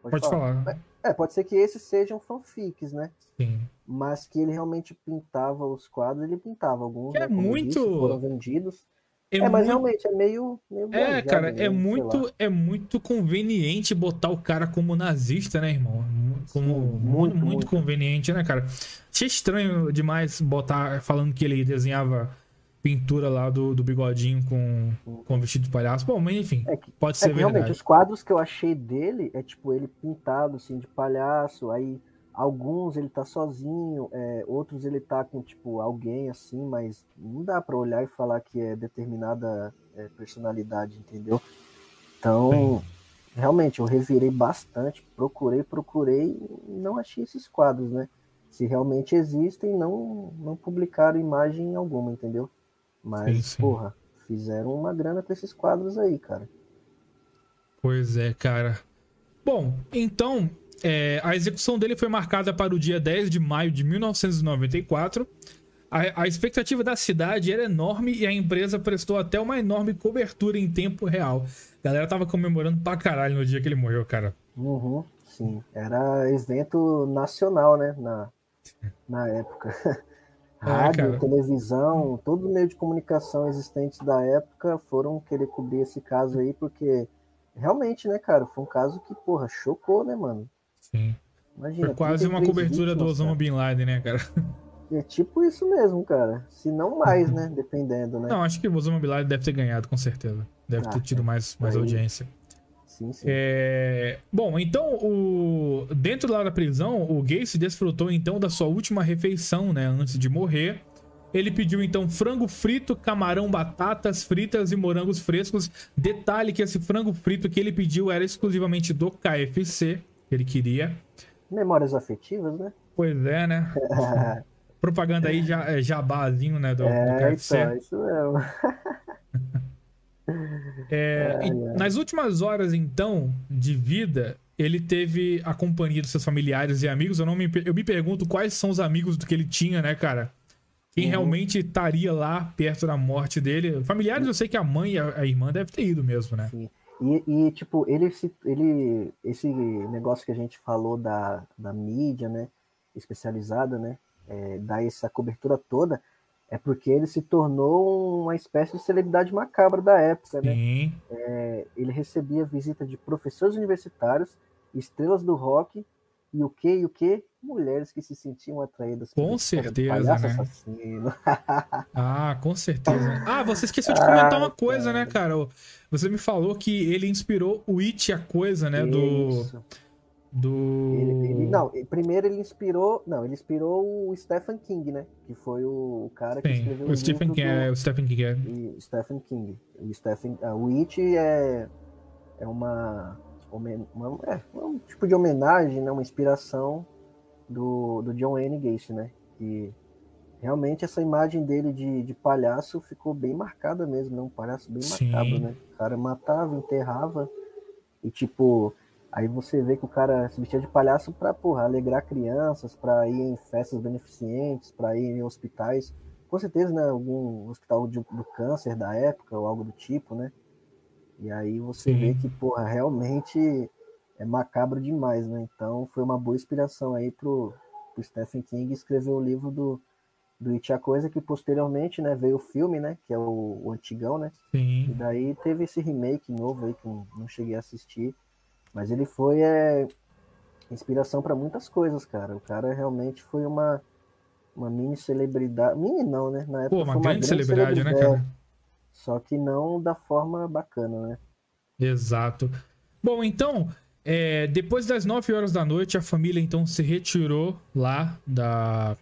E: pode falar.
A: É, pode ser que esses sejam fanfics, né?
E: Sim.
A: Mas que ele realmente pintava os quadros, ele pintava alguns.
E: Que é
A: né,
E: muito-
A: disse, foram vendidos.
E: É,
A: É, mas
E: muito-
A: realmente é meio. meio
E: É, cara, é
A: mesmo,
E: muito, é muito conveniente botar o cara como nazista, né, irmão? Mu- Como,
A: Sim,
E: muito,
A: muito,
E: muito, conveniente, né, cara? Achei estranho demais botar falando que ele desenhava pintura lá do, do bigodinho com, com vestido de palhaço. Bom, mas enfim,
A: É que-
E: pode
A: É
E: ser
A: realmente,
E: verdade.
A: os quadros que eu achei dele é tipo ele pintado assim de palhaço, aí alguns ele tá sozinho, é, outros ele tá com tipo alguém assim, mas não dá pra olhar e falar que é determinada é, personalidade, entendeu? Então, realmente eu revirei bastante, procurei, procurei, e não achei esses quadros, né? Se realmente existem, não não publicaram imagem alguma, entendeu? Mas,
E: Sim, sim.
A: porra, fizeram uma grana com esses quadros aí, cara.
E: Pois é, cara. Bom, então, é, a execução dele foi marcada para o dia 10 de maio de 1994. A, a expectativa da cidade era enorme e a empresa prestou até uma enorme cobertura em tempo real. A galera tava comemorando pra caralho no dia que ele morreu, cara.
A: Uhum, sim, era evento nacional, né, na, na época. Rádio,
E: cara.
A: televisão, todo meio de comunicação existente da época foram querer cobrir esse caso aí, porque realmente, né, cara, foi um caso que, porra, chocou, né, mano?
E: Sim.
A: Imagina.
E: Foi quase uma
A: 33
E: cobertura do Osama. Bin Laden, né, cara?
A: É tipo isso mesmo, cara. Se não mais, né, dependendo, né?
E: Não, acho que o Osama Bin Laden deve ter ganhado, com certeza. Deve
A: Ah,
E: ter tido mais, mais
A: Aí-
E: audiência.
A: Sim, sim.
E: É, Bom, então, o... dentro lá da prisão, o Gacy desfrutou então da sua última refeição, né, antes de morrer. Ele pediu então frango frito, camarão, batatas fritas e morangos frescos. Detalhe que esse frango frito que ele pediu era exclusivamente do KFC, que ele queria.
A: Memórias afetivas, né?
E: Pois é, né? Propaganda aí, já, é, jabazinho, né, do, do
A: É,
E: KFC.
A: então, isso mesmo.
E: É, e nas últimas horas, então, de vida, ele teve a companhia dos seus familiares e amigos. Eu, não me, eu me pergunto quais são os amigos do que ele tinha, né, cara? Quem
A: Uhum.
E: realmente estaria lá perto da morte dele? Familiares, eu sei que a mãe e a, a irmã devem ter ido mesmo, né?
A: Sim. E, e, tipo, ele, ele esse negócio que a gente falou da, da mídia, né, especializada, né, é, dar essa cobertura toda, é porque ele se tornou uma espécie de celebridade macabra da época, né?
E: Sim.
A: É, ele recebia visita de professores universitários, estrelas do rock e o que e o que? Mulheres que se sentiam atraídas
E: Com
A: do
E: certeza, né?
A: assassino.
E: Ah, com certeza. Ah, você esqueceu de comentar
A: Ah,
E: uma coisa, né, cara? Você me falou que ele inspirou o It, a coisa, né? Do.
A: Isso.
E: Do.
A: Ele, ele- não, primeiro ele inspirou. Não, ele inspirou o Stephen King, né? Que foi o, o cara que
E: Sim,
A: escreveu
E: o Stephen
A: livro
E: King.
A: do-
E: É, o Stephen King é.
A: e Stephen King. O Stephen, ah, o It é, é uma, homen- uma- é um tipo de homenagem, né? Uma inspiração do, do John Wayne Gacy, né? Que realmente essa imagem dele de, de palhaço ficou bem marcada mesmo, né? Um palhaço bem
E: Sim.
A: macabro, né? O cara matava, enterrava e tipo Aí você vê que o cara se vestia de palhaço pra, porra, alegrar crianças, pra ir em festas beneficentes, pra ir em hospitais. Com certeza, né? Algum hospital de- do câncer da época ou algo do tipo, né? E aí você
E: Sim.
A: vê que, porra, realmente é macabro demais, né? Então foi uma boa inspiração aí pro, pro Stephen King escrever o livro do, do It a Coisa, que posteriormente, né, veio o filme, né? Que é o, o antigão, né? E
E: Sim.
A: daí teve esse remake novo aí que eu não cheguei a assistir. Mas ele foi é, inspiração para muitas coisas, cara. O cara realmente foi uma, uma mini celebridade. Mini não, né? Na época
E: Pô, uma
A: foi
E: grande celebridade, né, cara?
A: Só que não da forma bacana, né?
E: Exato. Bom, então, é, depois das 9 horas da noite, a família então se retirou lá da.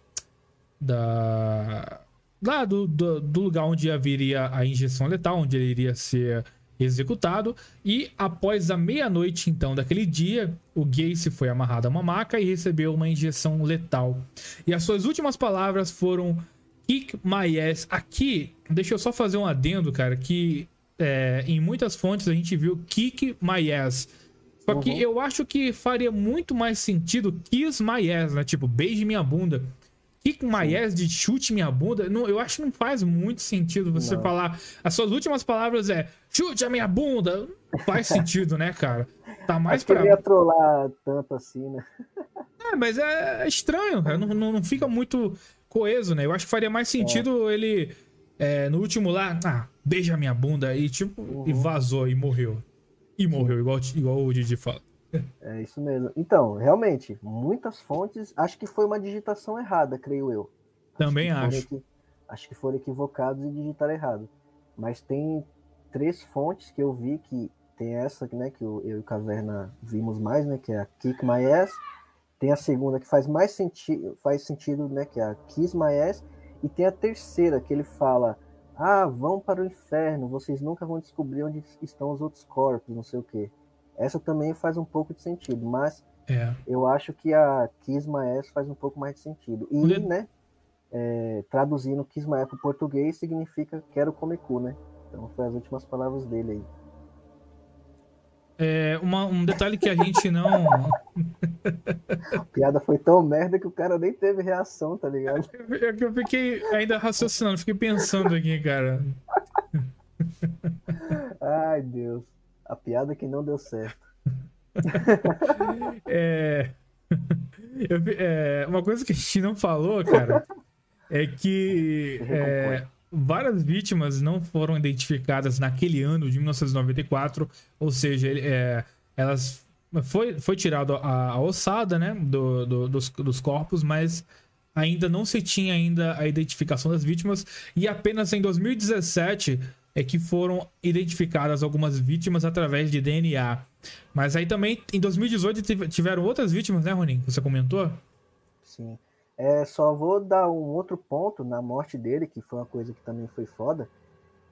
E: da lá do, do, do lugar onde haveria a injeção letal, onde ele iria ser executado. E após a meia-noite, então, daquele dia, o Gacy foi amarrado a uma maca e recebeu uma injeção letal. E as suas últimas palavras foram Kick my ass. Aqui, deixa eu só fazer um adendo, cara, que é, em muitas fontes a gente viu Kick my ass. Só que
A: Uhum.
E: eu acho que faria muito mais sentido Kiss my ass, né? Tipo, beije minha bunda. Kick my ass de chute minha bunda, não, eu acho que não faz muito sentido você
A: Não.
E: falar. As suas últimas palavras é chute a minha bunda. Não faz sentido, né, cara? Tá mais
A: Acho que
E: pra.
A: ele ia trollar tanto assim, né?
E: É, mas é, é estranho, cara. Não, não, não fica muito coeso, né? Eu acho que faria mais sentido ele, é, no último lá, ah, beija minha bunda e tipo, e vazou e morreu. E morreu, igual, igual o Didi fala.
A: É isso mesmo. Então, realmente, muitas fontes, acho que foi uma digitação errada, creio eu.
E: Também
A: que foram
E: acho.
A: equi- acho que foram equivocados e digitaram errado. Mas tem três fontes que eu vi que tem essa, né, que eu, eu e o Caverna vimos mais, né, que é a Kick My Ass. Tem a segunda que faz mais sentido, faz sentido, né, que é a Kiss My Ass. E tem a terceira que ele fala: "Ah, vão para o inferno, vocês nunca vão descobrir onde estão os outros corpos, não sei o quê". Essa também faz um pouco de sentido, mas
E: É.
A: eu acho que a Ass faz um pouco mais de sentido. E, né, é, traduzindo Ass para o português significa quero comer cu, né? Então foi as últimas palavras dele aí.
E: É, uma- um detalhe que a gente não.
A: A piada foi tão merda que o cara nem teve reação, tá ligado?
E: É que eu fiquei ainda raciocinando, fiquei pensando aqui, cara.
A: Ai, Deus. A piada que não deu certo.
E: É... eu é, Uma coisa que a gente não falou, cara, é que é, várias vítimas não foram identificadas naquele ano de 1994, ou seja, é, elas foi, foi tirado a, ossada, né, do, do- dos, dos corpos, mas ainda não se tinha ainda a identificação das vítimas e apenas em 2017 é que foram identificadas algumas vítimas através de DNA. Mas aí também, em 2018, tive- tiveram outras vítimas, né, Ronin? Você comentou?
A: Sim. É, só vou dar um outro ponto na morte dele, que foi uma coisa que também foi foda.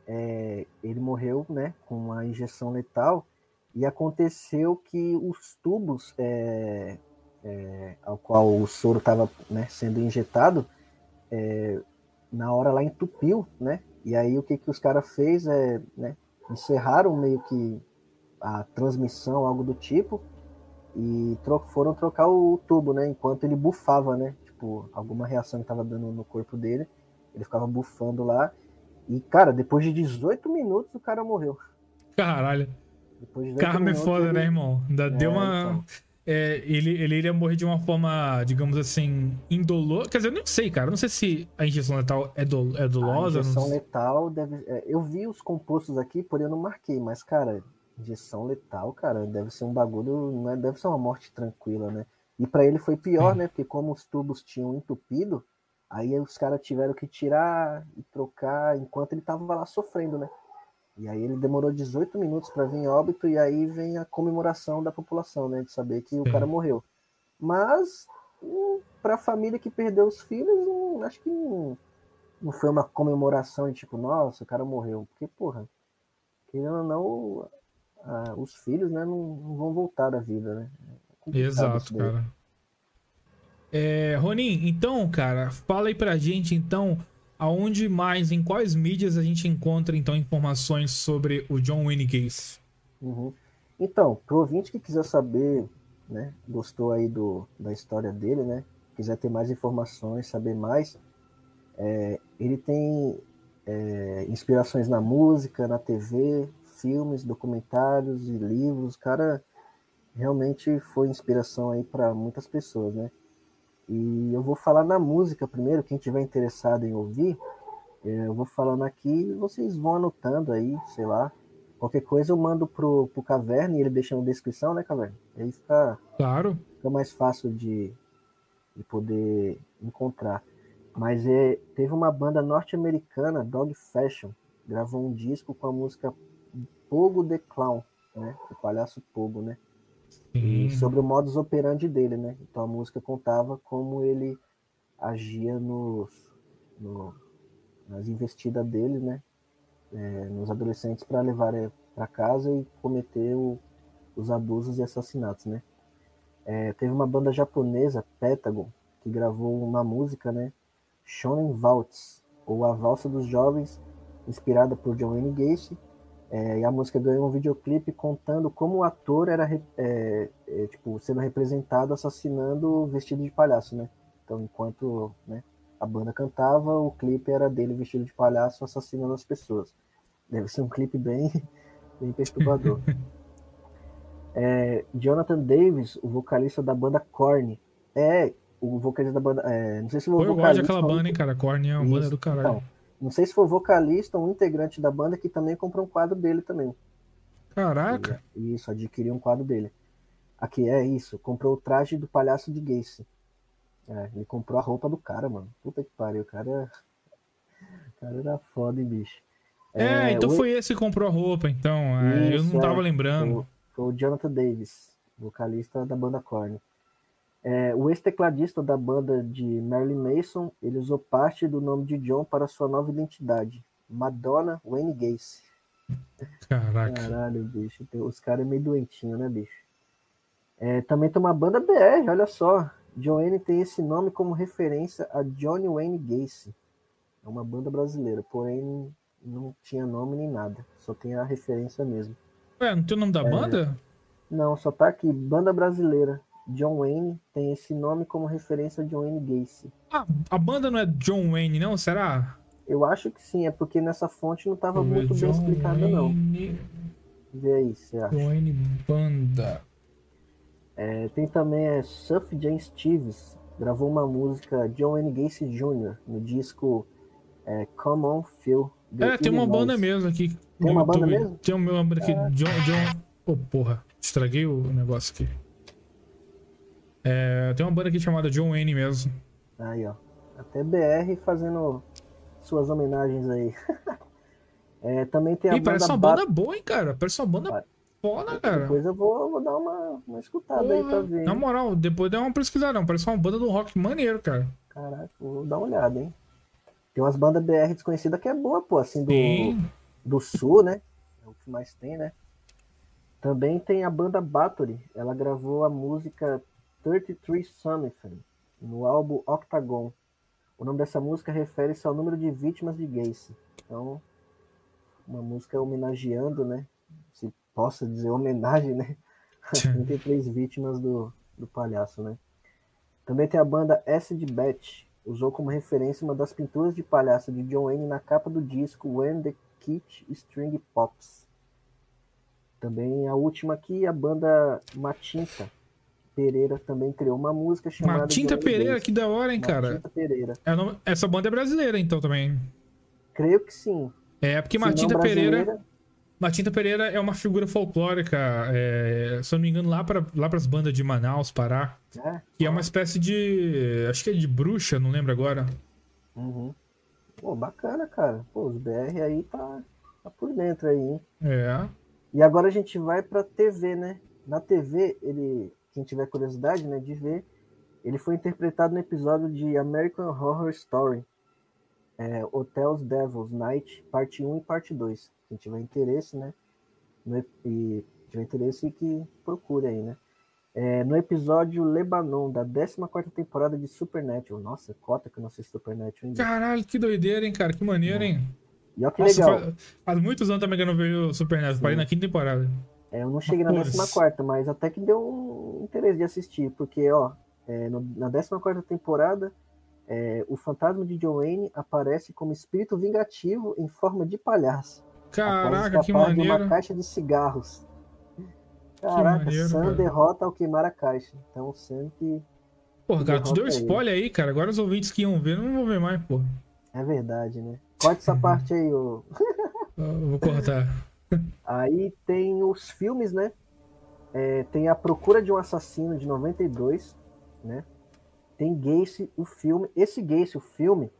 A: É, ele morreu, né, com uma injeção letal e aconteceu que os tubos é, é, ao qual o soro estava sendo injetado, é, na hora lá entupiu, né? E aí o que, que os caras fez é, né, encerraram meio que a transmissão, algo do tipo, e tro foram trocar o tubo, né? Enquanto ele bufava, né? Tipo, alguma reação que tava dando no corpo dele, ele ficava bufando lá. E, cara, depois de 18 minutos o cara morreu.
E: Caralho.
A: Depois de 18
E: Karma é foda,
A: ele-
E: né, irmão? Ainda deu uma.
A: então.
E: é, ele, ele iria morrer de uma forma, digamos assim, indolor. Quer dizer, eu não sei, cara. Eu não sei se a injeção letal é, do, é
A: A
E: dolosa. não
A: injeção
E: sei.
A: letal deve. é, eu vi os compostos aqui, porém eu não marquei, mas, cara, injeção letal, cara, deve ser um bagulho. Não é, deve ser uma morte tranquila, né? E pra ele foi pior,
E: Sim.
A: né? Porque como os tubos tinham entupido, aí os caras tiveram que tirar e trocar enquanto ele tava lá sofrendo, né? E aí ele demorou 18 minutos para vir em óbito, e aí vem a comemoração da população, né? De saber que o cara morreu. Mas, hum, pra família que perdeu os filhos, hum, acho que não, não foi uma comemoração de tipo, nossa, o cara morreu. Porque, porra, querendo ou não, ah, os filhos, né, não, não vão voltar à vida, né? É
E: Exato, cara. É, Ronin, então, cara, fala aí pra gente, então, aonde mais, em quais mídias a gente encontra, então, informações sobre o John Wayne Gacy?
A: Uhum. Então, pro ouvinte que quiser saber, né, gostou aí do, da história dele, né, quiser ter mais informações, saber mais, é, ele tem é, inspirações na música, na TV, filmes, documentários e livros. Cara realmente foi inspiração aí para muitas pessoas, né? E eu vou falar na música primeiro, quem tiver interessado em ouvir, é, eu vou falando aqui, vocês vão anotando aí, sei lá, Qualquer coisa eu mando pro, pro Caverna e ele deixa na descrição, né, Caverna? Aí fica,
E: Claro.
A: fica mais fácil de, de poder encontrar. Mas é, teve uma banda norte-americana, Dog Fashion, gravou um disco com a música Pogo the Clown, né? O palhaço Pogo, né?
E: Sim.
A: E sobre o modus operandi dele, né? Então a música contava como ele agia nos, no, as investidas dele, né? é, nos adolescentes para levar para casa e cometer o- os abusos e assassinatos, né? É, teve uma banda japonesa, Pentagon, que gravou uma música, né? Shonen Waltz, ou A Valsa dos Jovens, inspirada por John Wayne Gacy. É, e a música ganhou um videoclipe contando como o ator era é, é, tipo, sendo representado assassinando vestido de palhaço, né? Então, enquanto né, a banda cantava, o clipe era dele vestido de palhaço assassinando as pessoas. Deve ser um clipe bem, bem perturbador. É, Jonathan Davis, o vocalista da banda Korn, é o vocalista da banda. é, não sei se o
E: Pô, eu gosto
A: vocalista
E: daquela banda, hein, cara. Korn é uma banda
A: Isso,
E: do caralho.
A: então, não sei se foi vocalista ou um integrante da banda que também comprou um quadro dele também.
E: Caraca.
A: Isso, adquiriu um quadro dele. Aqui é isso, comprou o traje do palhaço de Gacy. É, ele comprou a roupa do cara, mano. Puta que pariu, o cara. O cara era foda, hein, bicho.
E: É, então
A: o-
E: foi esse que comprou a roupa, então. É, eu
A: Isso,
E: não tava
A: é.
E: lembrando.
A: Foi, foi o Jonathan Davis, vocalista da banda Korn. É, o ex-tecladista da banda de Marilyn Mason, ele usou parte do nome de John para sua nova identidade, Madonna Wayne Gacy.
E: Caraca.
A: Caralho, bicho, os caras é meio doentinho, né, bicho? É, também tem uma banda BR, olha só. John Wayne tem esse nome como referência a Johnny Wayne Gacy. É uma banda brasileira, porém não tinha nome nem nada, só tem a referência mesmo.
E: Ué, não tem o nome
A: É.
E: da banda?
A: Não, só tá aqui, banda brasileira. John Wayne tem esse nome como referência a John Wayne Gacy.
E: Ah, a banda não é John Wayne, não? Será?
A: Eu acho que sim, é porque nessa fonte não tava muito bem
E: John
A: explicado, não.
E: Wayne,
A: Vê aí, você acha.
E: John Wayne Banda.
A: É, tem também é, Surf Jane Steves, gravou uma música John Wayne Gacy Jr. no disco é, Come On Feel. do
E: É, tem uma banda mesmo aqui.
A: Tem uma banda
E: YouTube.
A: mesmo?
E: Tem uma banda aqui, John, John... Oh, porra. Estraguei o negócio aqui. É, tem uma banda aqui chamada John Wayne mesmo.
A: Aí, ó. Até BR fazendo suas homenagens aí. É, também tem a
E: Ih,
A: banda
E: parece uma
A: Bat-
E: banda boa, hein, cara? Parece uma banda foda, cara.
A: Depois eu vou, vou dar uma, uma escutada aí pra
E: Porra,
A: ver.
E: na moral, depois dá uma pesquisada, não. Parece uma banda do rock maneiro, cara.
A: Caraca, vou dar uma olhada, hein? Tem umas bandas BR desconhecidas que é boa, pô, assim, do,
E: Sim.
A: do sul, né? É o que mais tem, né? Também tem a banda Bathory. Ela gravou a música 33 Something no álbum Octagon. O nome dessa música refere-se ao número de vítimas de Gacy. Então, uma música homenageando, né? Se possa dizer homenagem, né? As 33 vítimas do, do palhaço, né? Também tem a banda Acid Bat. Usou como referência uma das pinturas de palhaço de John Wayne na capa do disco When the Kit String Pops. Também a última aqui, a banda Matinta Pereira também criou uma música chamada Wayne
E: Pereira, que da hora, hein, cara?
A: Matinta Pereira.
E: É Essa banda é brasileira, então, também.
A: Creio que sim.
E: É, porque
A: Se
E: Pereira... Matinta Pereira é uma figura folclórica, é, se eu não me engano, lá para lá as bandas de Manaus, Pará.
A: né?
E: Que é uma espécie de. Acho que é de bruxa, não lembro agora.
A: Uhum. Pô, bacana, cara. Pô, os BR aí tá, tá por dentro aí, hein?
E: É.
A: E agora a gente vai pra TV, né? Na TV, ele, quem tiver curiosidade, né, de ver, ele foi interpretado no episódio de American Horror Story, é, Hotels Devil's Night, parte 1 e parte 2. Quem tiver interesse, né? no e tiver interesse que procure aí, né? É, no episódio Lebanon, da 14 temporada de Supernatural. Nossa, cota que eu não assisto Supernatural ainda.
E: Caralho, que doideira, hein, cara? Que maneiro, hein?
A: E olha que
E: Nossa,
A: legal.
E: faz, faz muitos anos também que eu não vejo Supernatural. Parei na quinta temporada.
A: É, eu não cheguei na
E: Putz.
A: 14, mas até que deu um interesse de assistir, porque, ó, é, no- na 14 temporada, é, o fantasma de John Wayne aparece como espírito vingativo em forma de palhaço.
E: Caraca, que
A: escapar de uma
E: maneiro.
A: caixa de cigarros. Caraca,
E: maneiro,
A: Sam
E: cara.
A: derrota ao queimar a caixa. Então, Sam que
E: Porra, cara, tu deu
A: ele.
E: spoiler aí, cara. Agora os ouvintes que iam ver não vão ver mais, porra.
A: é verdade, né? Corte essa parte aí, ô.
E: Eu vou cortar.
A: Aí tem os filmes, né? É, tem A Procura de um Assassino, de 92, né? Tem Gacy, o filme. Esse Gacy, o filme,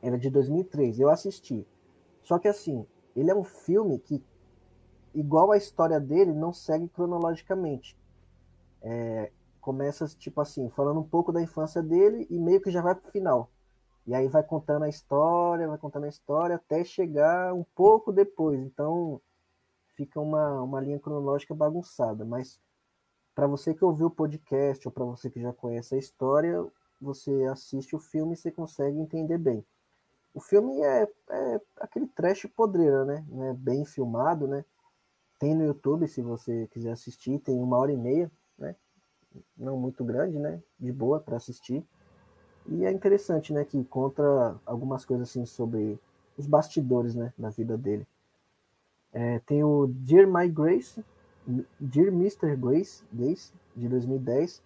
A: era de 2003. Eu assisti. Só que assim, ele é um filme que, igual a história dele, não segue cronologicamente. É, começa, tipo assim, falando um pouco da infância dele e meio que já vai pro final. E aí vai contando a história, vai contando a história até chegar um pouco depois. Então fica uma, uma linha cronológica bagunçada. Mas para você que ouviu o podcast ou para você que já conhece a história, você assiste o filme e você consegue entender bem. O filme é, é aquele trash podreira, né? É bem filmado, né? Tem no YouTube, se você quiser assistir, tem uma hora e meia, né? Não muito grande, né? De boa para assistir. E é interessante, né? Que conta algumas coisas assim sobre os bastidores, né? Da vida dele. É, tem o Dear My Grace, Dear Mr. Grace, Grace, de 2010.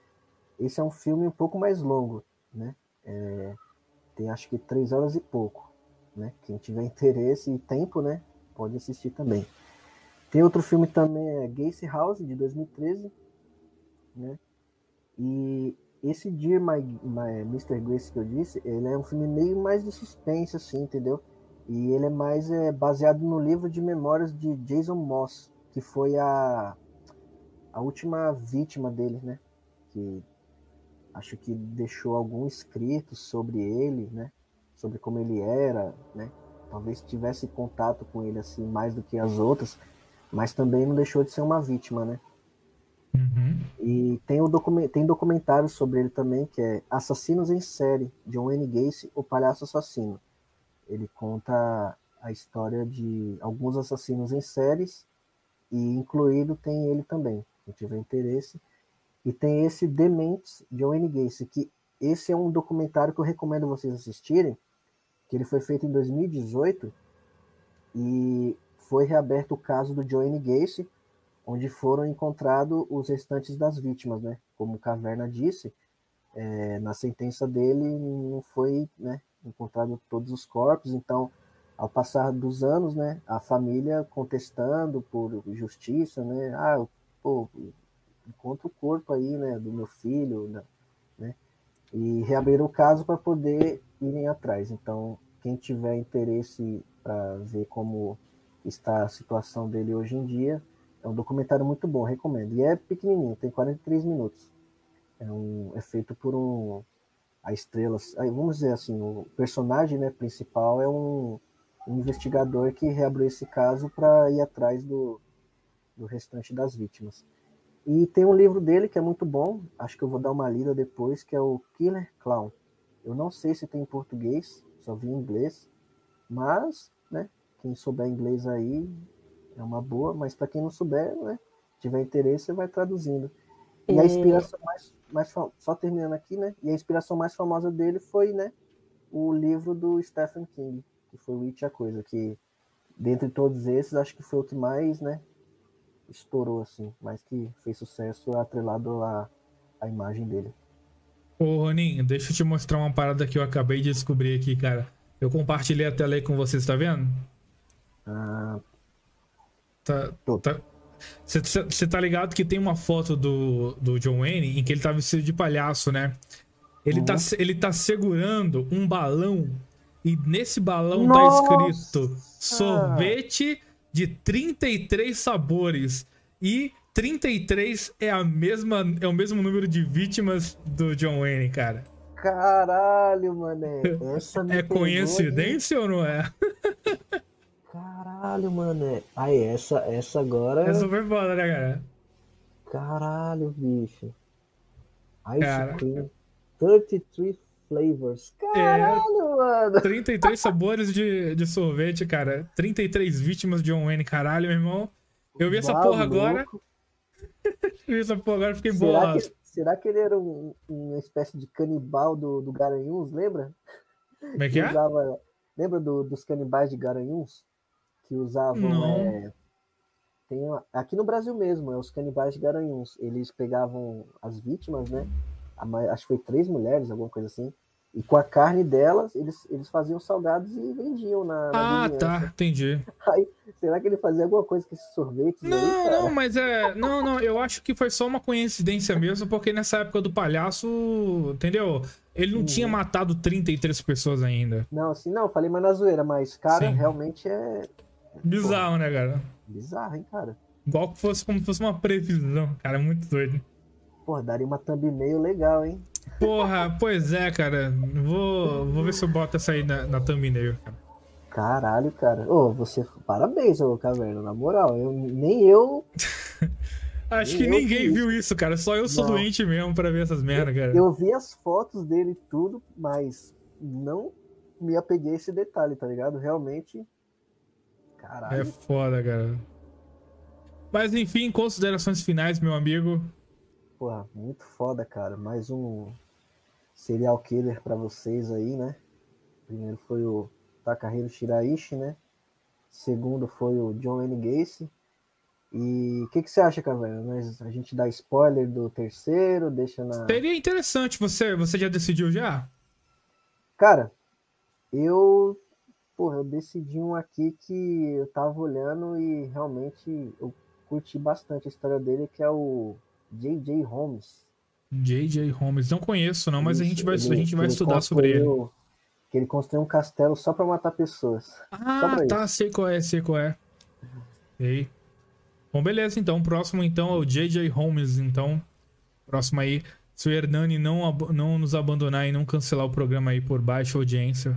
A: Esse é um filme um pouco mais longo, né? É, tem acho que três horas e pouco, né? Quem tiver interesse e tempo, né? Pode assistir também. Tem outro filme também, é Gacy House, de 2013, né? E esse Dear My, My Mr. Grace que eu disse, ele é um filme meio mais de suspense, assim, entendeu? E ele é mais é, baseado no livro de memórias de Jason Moss, que foi a, a última vítima dele, né? Que acho que deixou algum escrito sobre ele, né? Sobre como ele era, né? Talvez tivesse contato com ele assim mais do que as outras, mas também não deixou de ser uma vítima, né?
E: Uhum.
A: E tem, o document, tem documentário sobre ele também, que é Assassinos em Série, de Wayne Gacy, o Palhaço Assassino. Ele conta a história de alguns assassinos em séries, e incluído tem ele também, quem tiver interesse. E tem esse Dementes, de Wayne Gacy, que esse é um documentário que eu recomendo vocês assistirem, que ele foi feito em 2018, e foi reaberto o caso do Joanne Gacy, onde foram encontrados os restantes das vítimas, né? Como Caverna disse, é, na sentença dele não foi né, encontrado todos os corpos, então, ao passar dos anos, né, a família contestando por justiça, né? Ah, pô, encontra o corpo aí, né, do meu filho, né? E reabriram o caso para poder irem atrás. Então, quem tiver interesse para ver como está a situação dele hoje em dia, é um documentário muito bom, recomendo. E é pequenininho, tem 43 minutos. É, um, é feito por um. A estrela. Vamos dizer assim, o personagem né, principal é um, um investigador que reabriu esse caso para ir atrás do, do restante das vítimas. E tem um livro dele que é muito bom, acho que eu vou dar uma lida depois, que é o Killer Clown. Eu não sei se tem em português, só vi em inglês, mas, né, quem souber inglês aí, é uma boa, mas para quem não souber, né, tiver interesse, você vai traduzindo. E a inspiração mais, mais só terminando aqui, né? E a inspiração mais famosa dele foi, né, o livro do Stephen King, que foi o It a Coisa, que dentre todos esses, acho que foi o que mais, né, estourou assim, mais que fez sucesso atrelado à, à imagem dele.
E: Ô, Ronin, deixa eu te mostrar uma parada que eu acabei de descobrir aqui, cara. Eu compartilhei a tela aí com vocês, tá vendo?
A: Ah,
E: Tá. Tá você tá ligado que tem uma foto do, do John Wayne em que ele tá vestido de palhaço, né? Ele, tá,
A: Uhum.
E: ele tá segurando um balão e nesse balão
A: Nossa!
E: tá escrito sorvete de 33 sabores. E 33 é, a mesma, é o mesmo número de vítimas do John Wayne, cara.
A: caralho, mané. Essa
E: É coincidência ou não é?
A: Caralho, mané. Aí, essa, essa agora.
E: É super foda, né, cara?
A: Caralho, bicho. Ice
E: Cara.
A: cream. 33 flavors.
E: É.
A: Caralho, mano.
E: 33 sabores de, de sorvete, cara. 33 vítimas de John Wayne, caralho, meu irmão. Eu vi essa porra agora. vi essa porra agora e fiquei
A: Será
E: bolado.
A: que, será que ele era um- uma espécie de canibal do, do Garanhuns, lembra?
E: Como é que é?
A: Usava, lembra do- dos canibais de Garanhuns? Que usavam. É, tem aqui no Brasil mesmo, é os canibais de Garanhuns. Eles pegavam as vítimas, né? A acho que foi três mulheres, alguma coisa assim. E com a carne delas, eles, eles faziam salgados e vendiam na, na
E: Ah,
A: vizinhança.
E: tá, entendi.
A: Aí, será que ele fazia alguma coisa com esses sorvetes aí,
E: Não,
A: cara?
E: não, mas é. Não, não, eu acho que foi só uma coincidência mesmo, porque nessa época do palhaço, entendeu? Ele não
A: Uhum.
E: tinha matado 33 pessoas ainda.
A: Não, assim, não, falei mais na zoeira, mas, cara,
E: Sim.
A: realmente é
E: Bizarro, né, cara?
A: bizarro, hein, cara?
E: Igual que fosse como se fosse uma previsão. Cara, muito doido.
A: Pô, daria uma thumbnail legal, hein?
E: Porra, pois é, cara. Vou, vou ver se eu boto essa aí na, na thumbnail, cara.
A: Caralho, cara. Ô, você. Parabéns, ô Caverna, na moral. Eu, nem eu.
E: Acho
A: Nem
E: que
A: eu
E: ninguém
A: fiz.
E: viu isso, cara. Só eu sou
A: Não.
E: doente mesmo pra ver essas merda, cara.
A: Eu vi as fotos dele e tudo, mas não me apeguei a esse detalhe, tá ligado? Realmente.
E: É
A: Caralho.
E: foda, cara. Mas enfim, considerações finais, meu amigo.
A: Porra, muito foda, cara. Mais um serial killer pra vocês aí, né? Primeiro foi o Takahiro Shiraishi, né? Segundo foi o John Wayne Gacy. E o que, que você acha, Caverna? Nós, a gente dá spoiler do terceiro, deixa na.
E: Seria interessante. Você, você já decidiu já?
A: Cara, eu. Porra, eu decidi um aqui que eu tava olhando e realmente eu curti bastante a história dele, que é o J.J. Holmes.
E: J.J. Holmes. Não conheço, não, mas a
A: Isso,
E: gente vai,
A: ele-
E: a gente vai estudar sobre ele.
A: Que ele construiu um castelo só pra matar pessoas.
E: Ah, tá. Sei qual é, sei qual é. Sei. Bom, beleza, então. Próximo, então, é o J.J. Holmes, então. Próximo aí. Se o Hernani não, não nos abandonar e não cancelar o programa aí por baixa audiência,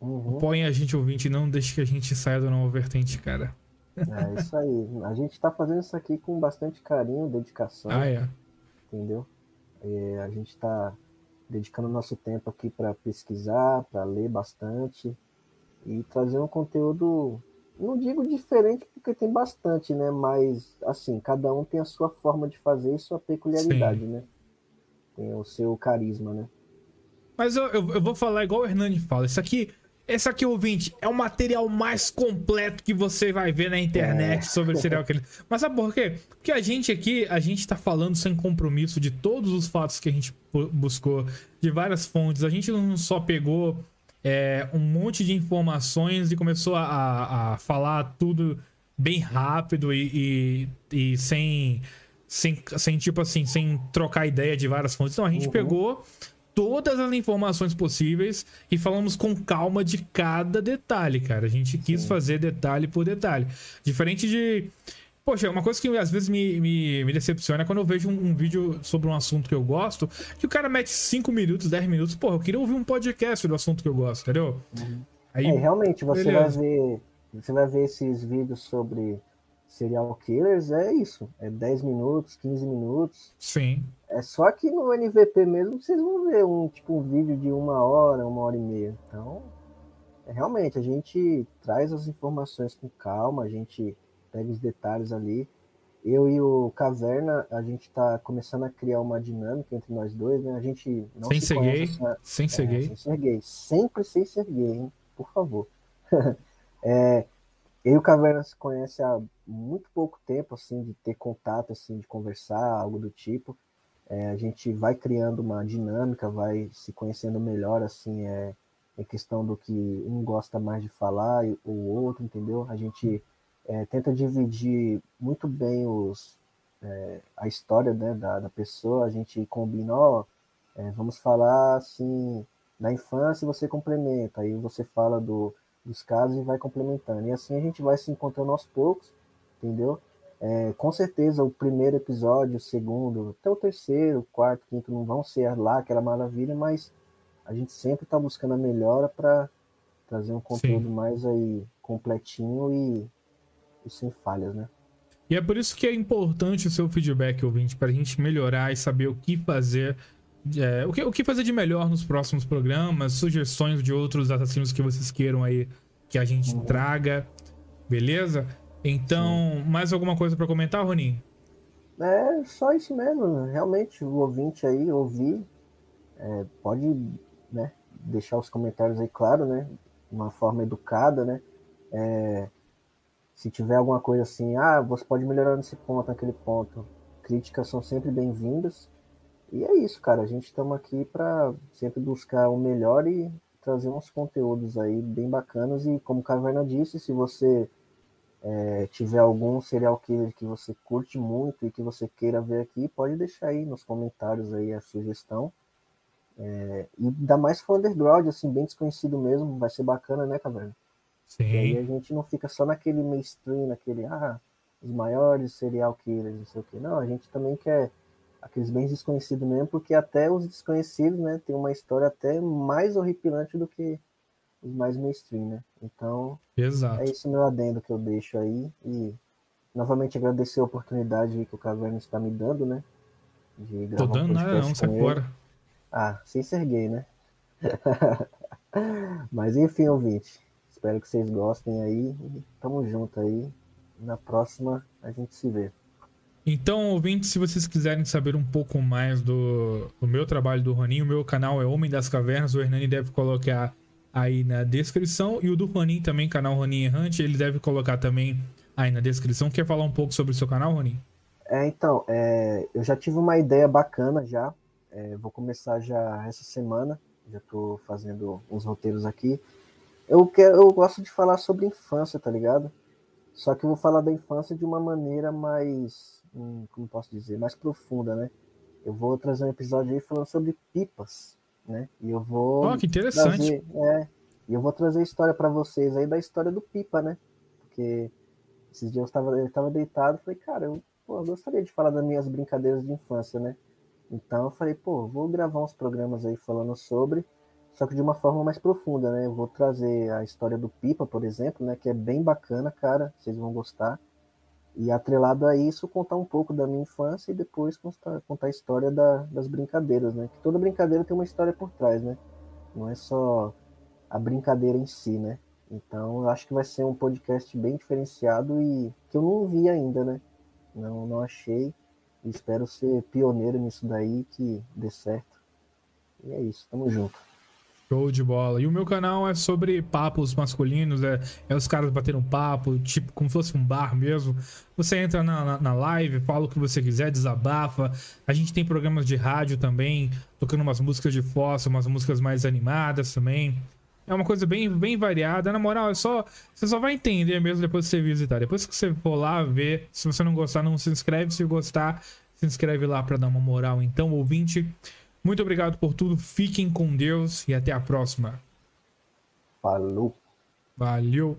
A: Uhum.
E: apoiem a gente ouvinte e não deixe que a gente saia do novo vertente, cara.
A: É isso aí. A gente tá fazendo isso aqui com bastante carinho, dedicação,
E: Ah, é.
A: entendeu? É, a gente tá dedicando nosso tempo aqui para pesquisar, para ler bastante e trazer um conteúdo, não digo diferente porque tem bastante, né? Mas assim, cada um tem a sua forma de fazer e sua peculiaridade, né? Tem o seu carisma, né?
E: Mas eu, eu, eu vou falar igual o Hernani fala. Isso aqui, esse aqui, ouvinte, é o material mais completo que você vai ver na internet
A: É.
E: sobre o serial killer. Mas sabe por quê? Porque a gente aqui, a gente tá falando sem compromisso de todos os fatos que a gente bu- buscou, de várias fontes. A gente não só pegou é, um monte de informações e começou a, a- a falar tudo bem rápido e, e, e sem, sem, sem, tipo assim, sem trocar ideia de várias fontes. Então a gente
A: Uhum.
E: pegou todas as informações possíveis e falamos com calma de cada detalhe, cara. A gente quis fazer detalhe por detalhe. Diferente de. Poxa, uma coisa que às vezes me, me, me decepciona é quando eu vejo um, um vídeo sobre um assunto que eu gosto, que o cara mete 5 minutos, 10 minutos. Porra, eu queria ouvir um podcast do assunto que eu gosto, entendeu? Aí,
A: É, realmente, você
E: beleza.
A: vai ver. Você vai ver esses vídeos sobre serial killers, é isso. É 10 minutos, 15 minutos.
E: sim.
A: É só que no NVP mesmo vocês vão ver um tipo um vídeo de uma hora, uma hora e meia. Então, é, realmente, a gente traz as informações com calma, a gente pega os detalhes ali. Eu e o Caverna, a gente tá começando a criar uma dinâmica entre nós dois, né? A gente não
E: Sem
A: se
E: ser gay.
A: assim,
E: Sem ser
A: é,
E: gay.
A: Sem ser gay. Sempre sem ser gay, hein? Por favor. É, eu e o Caverna se conhece há muito pouco tempo, assim, de ter contato, assim, de conversar, algo do tipo. É, a gente vai criando uma dinâmica, vai se conhecendo melhor, assim, é, é questão do que um gosta mais de falar e o outro, entendeu? A gente é, tenta dividir muito bem os, é, a história né, da, da pessoa, a gente combina, ó, é, vamos falar, assim, da infância você complementa, aí você fala do, dos casos e vai complementando. E assim a gente vai se encontrando aos poucos, entendeu? É, com certeza o primeiro episódio, o segundo, até o terceiro, o quarto, o quinto não vão ser lá aquela maravilha, mas a gente sempre está buscando a melhora para trazer um conteúdo mais aí completinho e, e sem falhas, né?
E: E é por isso que é importante o seu feedback, ouvinte, pra gente melhorar e saber o que fazer. é, o, que, o que fazer de melhor nos próximos programas, sugestões de outros assassinos que vocês queiram aí que a gente traga, beleza? Então, mais alguma coisa pra comentar, Ronin?
A: É só isso mesmo, realmente, o ouvinte aí ouvir, é, pode né, deixar os comentários aí, claro, né? De uma forma educada, né? É, se tiver alguma coisa assim, ah, você pode melhorar nesse ponto, naquele ponto. Críticas são sempre bem-vindas. E é isso, cara. A gente estamos aqui para sempre buscar o melhor e trazer uns conteúdos aí bem bacanas. E como Caverna disse, se você é, tiver algum serial killer que você curte muito e que você queira ver aqui, pode deixar aí nos comentários aí a sugestão. É, e ainda mais for underground, assim, bem desconhecido mesmo, vai ser bacana, né, Caverna? E aí
E: Sim.
A: a gente não fica só naquele mainstream, naquele, ah, os maiores serial killers, não sei o que. Não, a gente também quer aqueles bem desconhecidos mesmo, porque até os desconhecidos, né, tem uma história até mais horripilante do que os mais mainstream, né? Então,
E: Exato.
A: é isso meu adendo que eu deixo aí e novamente agradecer a oportunidade que o Caverna está me dando, né? De
E: Tô
A: gravar
E: dando
A: um
E: nada não, sai fora.
A: Ah, sem ser gay, né? Mas enfim, ouvinte. Espero que vocês gostem aí. Tamo junto aí. Na próxima a gente se vê.
E: Então, ouvintes, se vocês quiserem saber um pouco mais do, do meu trabalho do Roninho, o meu canal é Homem das Cavernas, o Hernani deve colocar aí na descrição. E o do Roninho também, canal Roninho Errante, ele deve colocar também aí na descrição. Quer falar um pouco sobre o seu canal, Roninho?
A: É, então, é, eu já tive uma ideia bacana já. É, vou começar já essa semana. Já tô fazendo uns roteiros aqui. Eu, quero, eu gosto de falar sobre infância, tá ligado? Só que eu vou falar da infância de uma maneira mais, hum, como posso dizer, mais profunda, né? Eu vou trazer um episódio aí falando sobre pipas, né? E eu vou
E: Ó, que interessante.
A: trazer, é, e eu vou trazer história para vocês aí da história do pipa, né? Porque esses dias eu estava eu tava deitado e falei, cara, eu, pô, eu gostaria de falar das minhas brincadeiras de infância, né? Então eu falei, pô, vou gravar uns programas aí falando sobre, só que de uma forma mais profunda, né? Eu vou trazer a história do Pipa, por exemplo, né? Que é bem bacana, cara, vocês vão gostar. E atrelado a isso, contar um pouco da minha infância e depois contar, contar a história da- das brincadeiras, né? Que toda brincadeira tem uma história por trás, né? Não é só a brincadeira em si, né? Então eu acho que vai ser um podcast bem diferenciado e que eu não vi ainda, né? Não, não achei. Espero ser pioneiro nisso daí, que dê certo. E é isso, tamo junto.
E: Show de bola. E o meu canal é sobre papos masculinos, é, é os caras batendo papo, tipo, como se fosse um bar mesmo. Você entra na, na, na live, fala o que você quiser, desabafa. A gente tem programas de rádio também, tocando umas músicas de fossa, umas músicas mais animadas também. É uma coisa bem, bem variada. Na moral, é só, você só vai entender mesmo depois que você visitar. Depois que você for lá ver, se você não gostar, não se inscreve. Se gostar, se inscreve lá pra dar uma moral. Então, ouvinte, muito obrigado por tudo. Fiquem com Deus e até a próxima.
A: Falou!
E: Valeu!